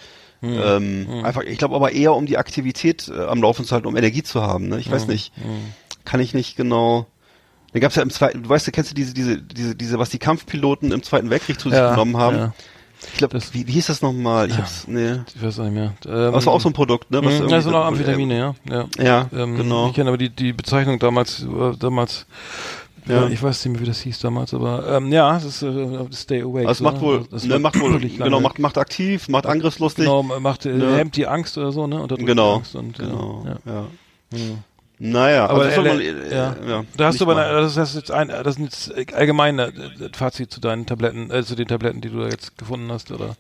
S2: Hm,
S3: ähm, Einfach, ich glaube aber eher um die Aktivität äh, am Laufen zu halten, um Energie zu haben. Ne? Ich
S2: Hm,
S3: weiß nicht, kann ich nicht genau. Da gab's ja im zweiten, du weißt, du kennst du diese, diese, diese, diese, was die Kampfpiloten im Zweiten Weltkrieg zu sich
S2: Ja,
S3: genommen haben.
S2: Ja.
S3: Ich glaube, wie, wie hieß das nochmal? Ich hab's, nee.
S2: Ich weiß nicht mehr. Ähm,
S3: Das war auch so ein Produkt, ne? Was
S2: Mhm, sind auch
S3: so-
S2: Amphetamine, ja. Ja,
S3: Ja,
S2: ähm,
S3: genau.
S2: Ich kenne aber die, die Bezeichnung damals, äh, damals,
S3: Ja.
S2: ja. ich weiß nicht mehr, wie das hieß damals, aber ähm, ja, es ist äh, Stay Awake.
S3: Also macht
S2: ne?
S3: wohl,
S2: das
S3: ne, macht wohl, genau, macht, macht aktiv, macht angriffslustig.
S2: Genau, macht, äh,
S3: Ne?
S2: hemmt die Angst oder so, ne?
S3: Genau,
S2: die Angst und,
S3: genau,
S2: ja.
S3: ja.
S2: Hm.
S3: Naja,
S2: Aber
S3: also das man, äh,
S2: ja.
S3: ja,
S2: da hast du aber, eine, das ist jetzt ein, das sind jetzt allgemeine äh, Fazit zu deinen Tabletten, äh, zu den Tabletten, die du da jetzt gefunden hast, oder?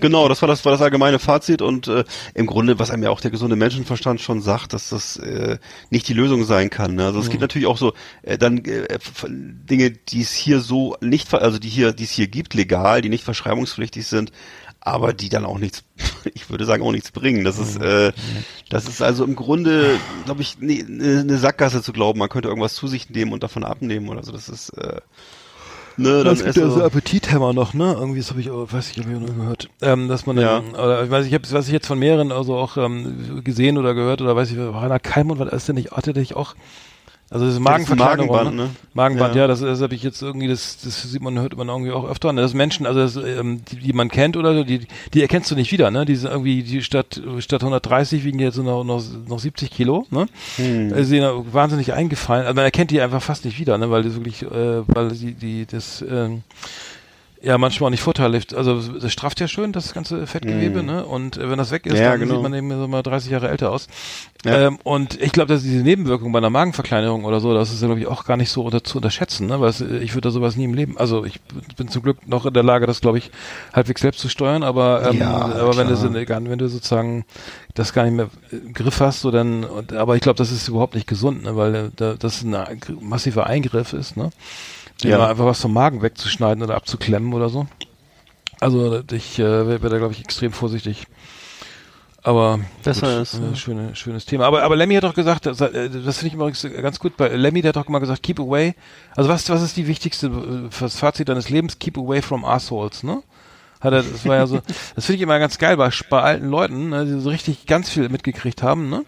S3: Genau, das war das war das allgemeine Fazit und äh, im Grunde, was einem ja auch der gesunde Menschenverstand schon sagt, dass das äh, nicht die Lösung sein kann. Ne? Also es gibt natürlich auch so äh, dann äh, Dinge, die es hier so nicht, also die hier, die es hier gibt, legal, die nicht verschreibungspflichtig sind, aber die dann auch nichts, <laughs> ich würde sagen auch nichts bringen. Das ist, äh, das ist also im Grunde, glaube ich, ne, ne eine Sackgasse zu glauben, man könnte irgendwas zu sich nehmen und davon abnehmen oder so. Das ist äh, ne, dann
S2: Es gibt
S3: ist
S2: ja so Appetithämmer noch, ne? Irgendwie, das habe ich, auch, weiß ich, habe ich nur gehört. Ähm, dass man,
S3: Ja.
S2: dann, oder ich weiß, ich habe, was ich jetzt von mehreren also auch ähm, gesehen oder gehört oder weiß ich, Rainer Kalmund, was ist denn nicht, hatte der nicht auch, also das ist Magenverkleinerung,
S3: Magenband,
S2: ne?
S3: ne?
S2: Magenband,
S3: Ja.
S2: ja, das, das habe ich jetzt irgendwie, das, das sieht man, hört man irgendwie auch öfter, ne? Das Menschen, also das, ähm, die, die man kennt oder so, die, die erkennst du nicht wieder, ne? Die sind irgendwie, die statt, statt 130 wiegen die jetzt noch, noch, noch 70 Kilo, ne?
S3: Hm.
S2: Also, sind wahnsinnig eingefallen. Also man erkennt die einfach fast nicht wieder, ne? Weil das wirklich, äh, weil die, die, das, ähm, ja, manchmal auch nicht vorteilhaft. Also das strafft ja schön das ganze Fettgewebe, ne? Und äh, wenn das weg ist,
S3: Ja,
S2: dann
S3: genau.
S2: sieht man eben so mal 30 Jahre älter aus.
S3: Ja.
S2: Ähm, und ich glaube, dass diese Nebenwirkung bei einer Magenverkleinerung oder so, das ist ja glaube ich auch gar nicht so unter, zu unterschätzen, ne? Weil es, äh, ich würde da sowas nie im Leben. Also ich bin zum Glück noch in der Lage, das glaube ich halbwegs selbst zu steuern, aber ähm,
S3: Ja,
S2: aber wenn du, wenn du sozusagen das gar nicht mehr im Griff hast, so dann, und, aber ich glaube, das ist überhaupt nicht gesund, ne? Weil äh, da, das ein massiver Eingriff ist, ne?
S3: Ja.
S2: mal einfach was vom Magen wegzuschneiden oder abzuklemmen oder so. Also ich äh, wäre wär da, glaube ich, extrem vorsichtig. Aber
S3: Besser
S2: gut,
S3: ist,
S2: äh,
S3: ja.
S2: schöne, schönes Thema. Aber, aber Lemmy hat doch gesagt, das, äh, das finde ich übrigens ganz gut, bei Lemmy, der hat doch mal gesagt, keep away. Also was, was ist die wichtigste, äh, das Fazit deines Lebens? Keep away from assholes, ne? Hat er, das war ja so, <laughs> das finde ich immer ganz geil bei, bei alten Leuten, ne, die so richtig ganz viel mitgekriegt haben, ne?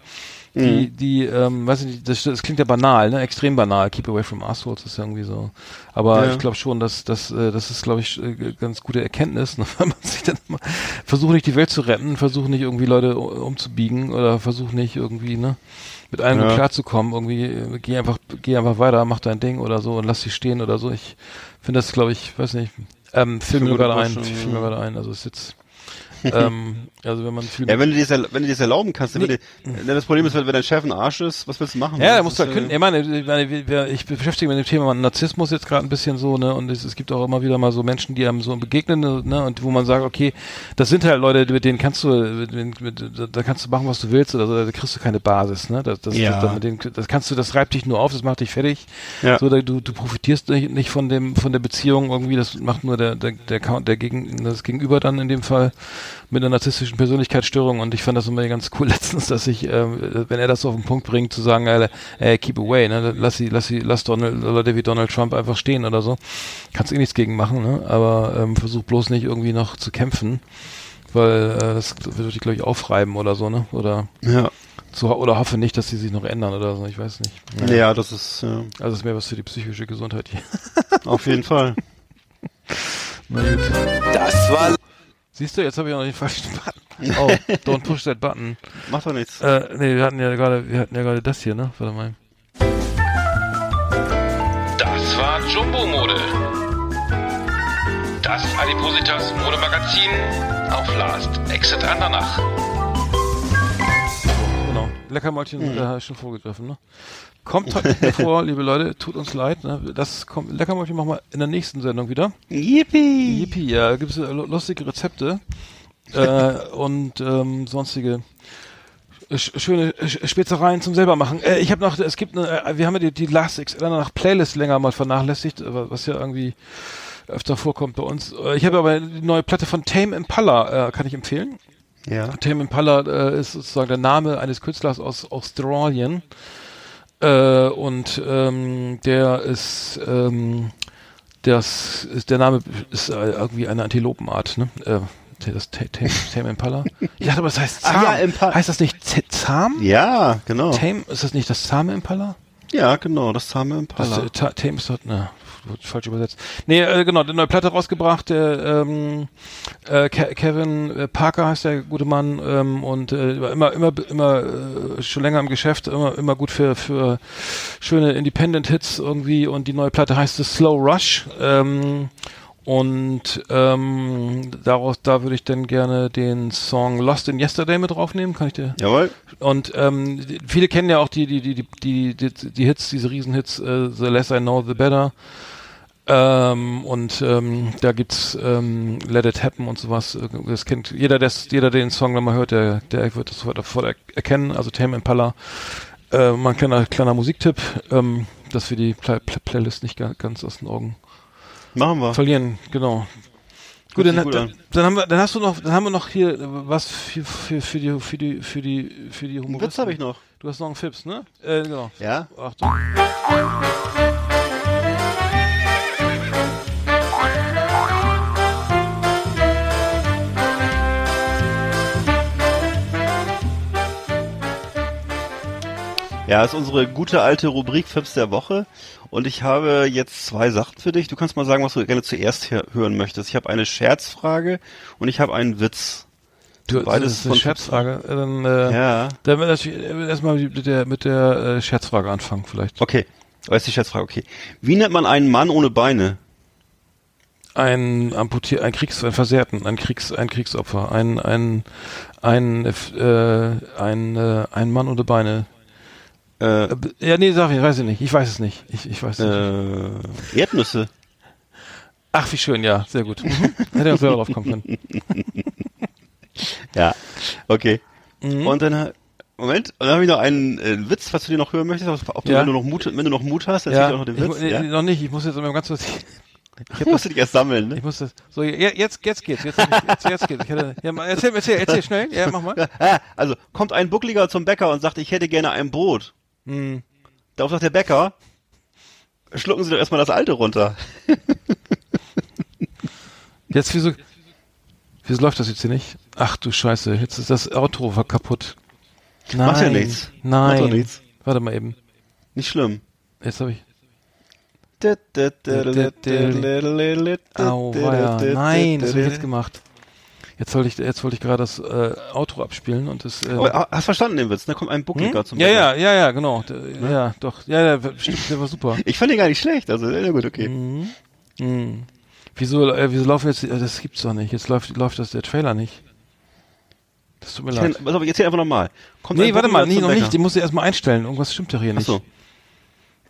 S2: Die, die, ähm, weiß ich nicht, das, das klingt ja banal, ne? Extrem banal. Keep away from assholes ist ja irgendwie so. Aber
S3: Ja.
S2: ich glaube schon, dass, dass, äh, das ist, glaube ich, äh, ganz gute Erkenntnis, <laughs> ne? wenn man sich dann immer versucht nicht die Welt zu retten, versucht nicht irgendwie Leute umzubiegen oder versucht nicht irgendwie, ne? Mit allem
S3: Ja.
S2: klarzukommen, irgendwie, äh, geh einfach, geh einfach weiter, mach dein Ding oder so und lass sie stehen oder so. Ich finde das, glaube ich, weiß nicht, ähm, fiel mir gerade ein, fiel mir gerade ein, also ist jetzt, ähm, also wenn man viel
S3: Ja, wenn du dir das, wenn du dir das erlauben kannst,
S2: Nee.
S3: du, ne, das Problem ist, wenn wenn dein Chef ein Arsch ist, was willst du machen?
S2: Ja, da musst du halt
S3: äh,
S2: können. Ich meine, ich, beschäftige mich mit dem Thema Narzissmus jetzt gerade ein bisschen so, ne? Und es, es gibt auch immer wieder mal so Menschen, die einem so begegnen, ne? Und wo man sagt, okay, das sind halt Leute, mit denen kannst du, mit, mit, mit, da kannst du machen, was du willst, oder so, da kriegst du keine Basis, ne? Das, das,
S3: Ja.
S2: das, mit denen, das kannst du, das reibt dich nur auf, das macht dich fertig.
S3: Ja.
S2: So, da, du, du profitierst nicht, nicht von dem, von der Beziehung irgendwie, das macht nur der, der, der, Count- der gegen, das Gegenüber dann in dem Fall mit einer narzisstischen Persönlichkeitsstörung und ich fand das immer ganz cool <laughs> letztens, dass ich, ähm, wenn er das so auf den Punkt bringt, zu sagen, äh, ey, keep away, ne, lass sie, lass sie, lass Donald, Leute wie Donald Trump einfach stehen oder so. Kannst eh nichts gegen machen, ne, aber ähm, versuch bloß nicht irgendwie noch zu kämpfen, weil äh, das wird dich, glaube ich, aufreiben oder so, ne, oder
S3: Ja.
S2: zu, oder hoffe nicht, dass sie sich noch ändern oder so, ich weiß nicht.
S3: ja, das ist ja,
S2: Also es ist mehr was für die psychische Gesundheit hier.
S3: auf jeden Fall. <laughs>
S2: Na gut.
S6: Das war
S2: Siehst du, jetzt habe ich auch noch den falschen <laughs> Button. Oh, don't push that button.
S3: Macht doch nichts.
S2: Äh, nee, wir hatten ja gerade, wir hatten ja gerade das hier, ne? Warte mal.
S1: Das war Jumbo Mode. Das Adipositas Modemagazin auf Last Exit Andernach.
S2: Leckermäulchen sind da schon vorgegriffen, ne? Kommt heute nicht mehr <laughs> vor, liebe Leute, tut uns leid, ne? Das kommt, Leckermäulchen machen wir in der nächsten Sendung wieder.
S3: Yippie!
S2: Yippie, ja, da gibt es lustige Rezepte. äh, und ähm, sonstige sch- schöne sch- Spezereien zum selber machen. Äh, ich habe noch, es gibt eine, äh, wir haben ja die, die Last XL nach Playlist länger mal vernachlässigt, äh, was ja irgendwie öfter vorkommt bei uns. Äh, Ich habe aber die neue Platte von Tame Impala, äh, kann ich empfehlen.
S3: Ja.
S2: Tame Impala äh, ist sozusagen der Name eines Künstlers aus Australien. Äh, und ähm, der ist, ähm, das ist, der Name ist äh, irgendwie eine Antilopenart, ne? Äh, das Ta- Tame, Tame Impala. <laughs> Ich dachte aber, das heißt
S3: Ah,
S2: Zahn.
S3: ja,
S2: heißt das nicht Z- Zahn?
S3: Ja, genau.
S2: Tame, ist das nicht das zahme Impala?
S3: Ja, genau, das zahme
S2: Das,
S3: Impala.
S2: äh, Ta- Tame ist dort, ne, falsch übersetzt. Nee, äh, genau, eine neue Platte rausgebracht, der ähm, äh, Ke Kevin äh, Parker heißt der gute Mann ähm, und äh, war immer, immer, immer äh, schon länger im Geschäft, immer, immer gut für, für schöne Independent-Hits irgendwie und die neue Platte heißt The Slow Rush. Ähm, und ähm, daraus, da würde ich dann gerne den Song Lost in Yesterday mit draufnehmen. Kann ich dir?
S3: Jawohl.
S2: Und ähm, viele kennen ja auch die die die die die, die, die Hits, diese Riesenhits, äh, The Less I Know, The Better. Ähm, und ähm, da gibt's ähm, Let It Happen und sowas. Das kennt jeder, der jeder, der den Song mal hört, der der wird das sofort er- erkennen. Also Tame Impala. Äh, mal ein kleiner kleiner Musiktipp, ähm, dass wir die Play Play Playlist nicht ga- ganz aus den Augen
S3: Machen wir.
S2: verlieren. Genau. Gut, dann,
S3: gut
S2: dann, dann haben wir, dann hast du noch, dann haben wir noch hier äh, was für, für, für die, für die, für die, für die
S3: Einen
S2: Humoristen.
S3: Witz habe ich noch.
S2: Du hast noch einen Fips, ne? Äh, genau.
S3: Ja?
S2: Achtung.
S3: Ja, ist unsere gute alte Rubrik Fips der Woche. Und ich habe jetzt zwei Sachen für dich. Du kannst mal sagen, was du gerne zuerst hör- hören möchtest. Ich habe eine Scherzfrage und ich habe einen Witz.
S2: Du,
S3: Beides
S2: das ist eine Scherzfrage. Äh, Dann, äh,
S3: Ja.
S2: dann wird das erstmal mit der, mit der äh, Scherzfrage anfangen, vielleicht.
S3: Okay. Aber ist die Scherzfrage, okay. Wie nennt man einen Mann ohne Beine?
S2: Ein Amputier, ein Kriegs, ein Versehrten, ein Kriegs, ein Kriegsopfer, ein, ein, ein, äh, ein, äh, ein Mann ohne Beine.
S3: Äh,
S2: Äh, Ja, nee, sag ich, weiß ich nicht. Ich weiß es nicht. Ich, ich weiß es nicht.
S3: äh, Erdnüsse.
S2: Ach, wie schön, ja, sehr gut. <laughs> Hätte auch selber drauf kommen können.
S3: Ja. Okay.
S2: Mhm.
S3: Und dann, Moment, und dann habe ich noch einen äh, Witz, was du dir noch hören möchtest. Ob du,
S2: Ja.
S3: wenn du noch Mut, wenn du noch Mut hast, dann
S2: Ja,
S3: ja. auch noch den
S2: ich,
S3: Witz.
S2: nee,
S3: ja?
S2: noch nicht. Ich muss jetzt immer ganz kurz. <laughs> Ich,
S3: Ich musst du dich erst sammeln, ne?
S2: ich muss das. So, je- jetzt, jetzt geht's. Jetzt, jetzt, jetzt geht's. Ich hätte, ja, erzähl, erzähl, erzähl schnell. Ja, mach mal. <laughs>
S3: Also, kommt ein Buckliger zum Bäcker und sagt, ich hätte gerne ein Brot.
S2: Hm.
S3: Darauf sagt der Bäcker, schlucken Sie doch erstmal das alte runter.
S2: Jetzt wieso? Wieso läuft das jetzt hier nicht? Ach du Scheiße, jetzt ist das Auto kaputt. Nein.
S3: Macht ja nichts.
S2: Nein.
S3: Macht nichts.
S2: Warte mal eben.
S3: Nicht schlimm.
S2: Jetzt habe ich. Au, weia. Nein, das habe ich jetzt gemacht. Jetzt wollte ich, jetzt wollte ich gerade das äh, Outro abspielen und das. Äh,
S3: oh, hast verstanden den Witz? Ne? Da kommt ein Buckliger hm? zum.
S2: Ja,
S3: Beispiel.
S2: ja, ja, ja, genau. Ja, ne? ja doch. Ja, ja, stimmt, der war super. <laughs>
S3: ich fand den gar nicht schlecht. Also, ja gut, okay.
S2: Mhm. Mhm. Wieso, äh, wieso laufen jetzt? Äh, das gibt's doch nicht. Jetzt läuft, läuft das der Trailer nicht. Das tut mir
S3: ich
S2: leid.
S3: Kann, also, jetzt hier einfach nochmal.
S2: Nee, warte mal, nee, noch nicht. Den muss ich erstmal einstellen. Irgendwas stimmt doch hier nicht.
S3: Ach so.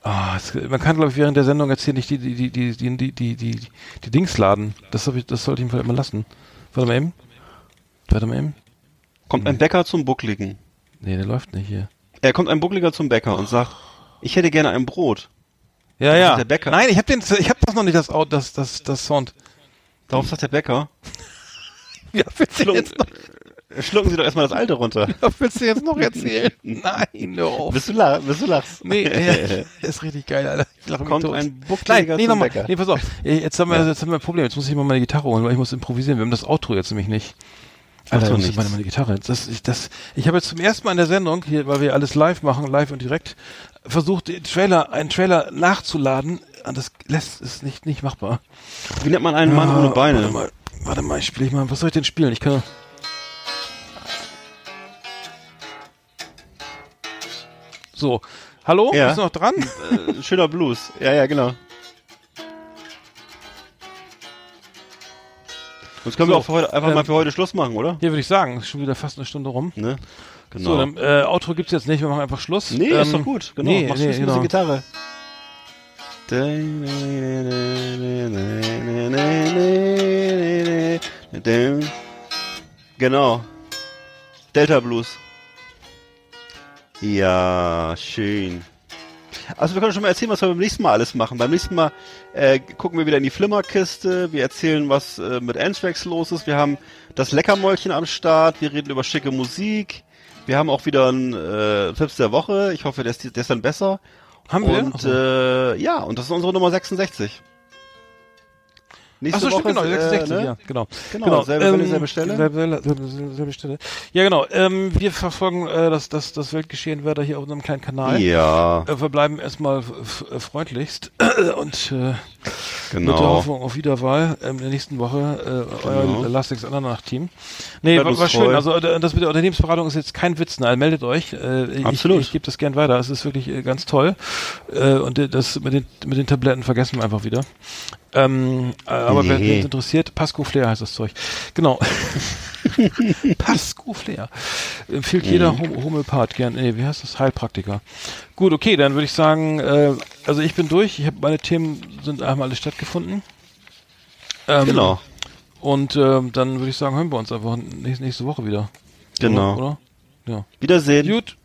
S2: Ah, oh, man kann, glaube ich, während der Sendung jetzt hier nicht die, die, die, die, die, die, die, die Dings laden. Das, hab ich, das sollte ich ihm vielleicht mal lassen. Warte mal eben. Warte mal eben.
S3: Kommt ein Bäcker zum Buckligen.
S2: Nee, der läuft nicht hier.
S3: Er kommt ein Buckliger zum Bäcker und sagt, ich hätte gerne ein Brot.
S2: Ja,
S3: Das
S2: ja.
S3: der Bäcker.
S2: Nein, ich habe den, ich habe das noch nicht, das, das, das, das Sound.
S3: Darauf sagt der Bäcker, <laughs>
S2: Ja,
S3: schlucken,
S2: jetzt noch,
S3: schlucken Sie doch erstmal das alte runter. <laughs>
S2: willst du jetzt noch erzählen? <laughs> Nein, hör auf.
S3: Bis du, la bis du lachst.
S2: Nee, <laughs> ja, ist richtig geil, Alter. Ich lache
S3: Kommt
S2: tot.
S3: ein Buckliger
S2: Nein, nee, nochmal. Nee, pass auf. Jetzt haben, wir, jetzt haben wir ein Problem. Jetzt muss ich mal meine Gitarre holen, weil ich muss improvisieren. Wir haben das Outro jetzt nämlich nicht. Alter, das ist meine, meine Gitarre. Das, ich, das, ich habe jetzt zum ersten Mal in der Sendung, hier, weil wir alles live machen, live und direkt, versucht, den Trailer, einen Trailer nachzuladen. Und das lässt es nicht, nicht machbar.
S3: Wie nennt man einen Mann
S2: Ah,
S3: ohne Beine?
S2: Warte mal, warte mal, ich spiele ich mal. Was soll ich denn spielen? Ich kann. So. Hallo?
S3: Ja.
S2: Bist du noch dran?
S3: Äh, schöner Blues. Ja, ja, genau. Sonst können
S2: So,
S3: wir auch für heute, einfach
S2: ähm,
S3: mal für heute Schluss machen, oder?
S2: Hier würde ich sagen, ist schon wieder fast eine Stunde rum.
S3: Ne? Genau.
S2: So, dann, äh, Outro gibt's jetzt nicht, wir machen einfach Schluss.
S3: nee,
S2: Ähm,
S3: ist doch gut. Genau.
S2: Nee,
S3: Mach
S2: nee,
S3: mit
S2: genau.
S3: Gitarre. Genau. Delta Blues. Ja, schön. Also wir können schon mal erzählen, was wir beim nächsten Mal alles machen. Beim nächsten Mal äh, gucken wir wieder in die Flimmerkiste, wir erzählen, was äh, mit Anthrax los ist, wir haben das Leckermäulchen am Start, wir reden über schicke Musik, wir haben auch wieder einen äh, Tipps der Woche, ich hoffe, der ist, der ist dann besser.
S2: Haben wir?
S3: Und äh, ja, und das ist unsere Nummer 66. Nächste
S2: Achso, stimmt, genau,
S3: ist,
S2: 66,
S3: äh, ne?
S2: ja, genau.
S3: Genau, selbe Welle, selbe Stelle.
S2: Selbe, selbe, selbe Stelle. Ja, genau. Ähm, wir verfolgen äh, das, das, das Weltgeschehen weiter hier auf unserem kleinen Kanal.
S3: Ja,
S2: Äh, wir bleiben erstmal freundlichst <clears throat> und äh, mit der
S3: genau.
S2: Hoffnung auf Wiederwahl ähm, in der nächsten Woche äh,
S3: Genau.
S2: euer Last Exit Andernach Team. Nee, war, war schön. Also äh, das mit der Unternehmensberatung ist jetzt kein Witz. Ne? Meldet euch. Äh,
S3: Absolut.
S2: Ich, ich gebe das gern weiter. Es ist wirklich äh, ganz toll. Äh, und äh, das mit den mit den Tabletten vergessen wir einfach wieder. Ähm, äh, aber wer
S3: Nee.
S2: wen interessiert, Pasco Flair heißt das Zeug. Genau. <laughs> Pasco Flair. Empfiehlt jeder. Hom Homöopath gern. Nee, wie heißt das? Heilpraktiker. Gut, okay, dann würde ich sagen, äh, also ich bin durch. Ich habe meine Themen sind einmal alle stattgefunden. Ähm,
S3: Genau.
S2: Und ähm, dann würde ich sagen, hören wir uns einfach nächste, nächste Woche wieder.
S3: Genau.
S2: Oder? oder? Ja.
S3: Wiedersehen.
S2: Gut.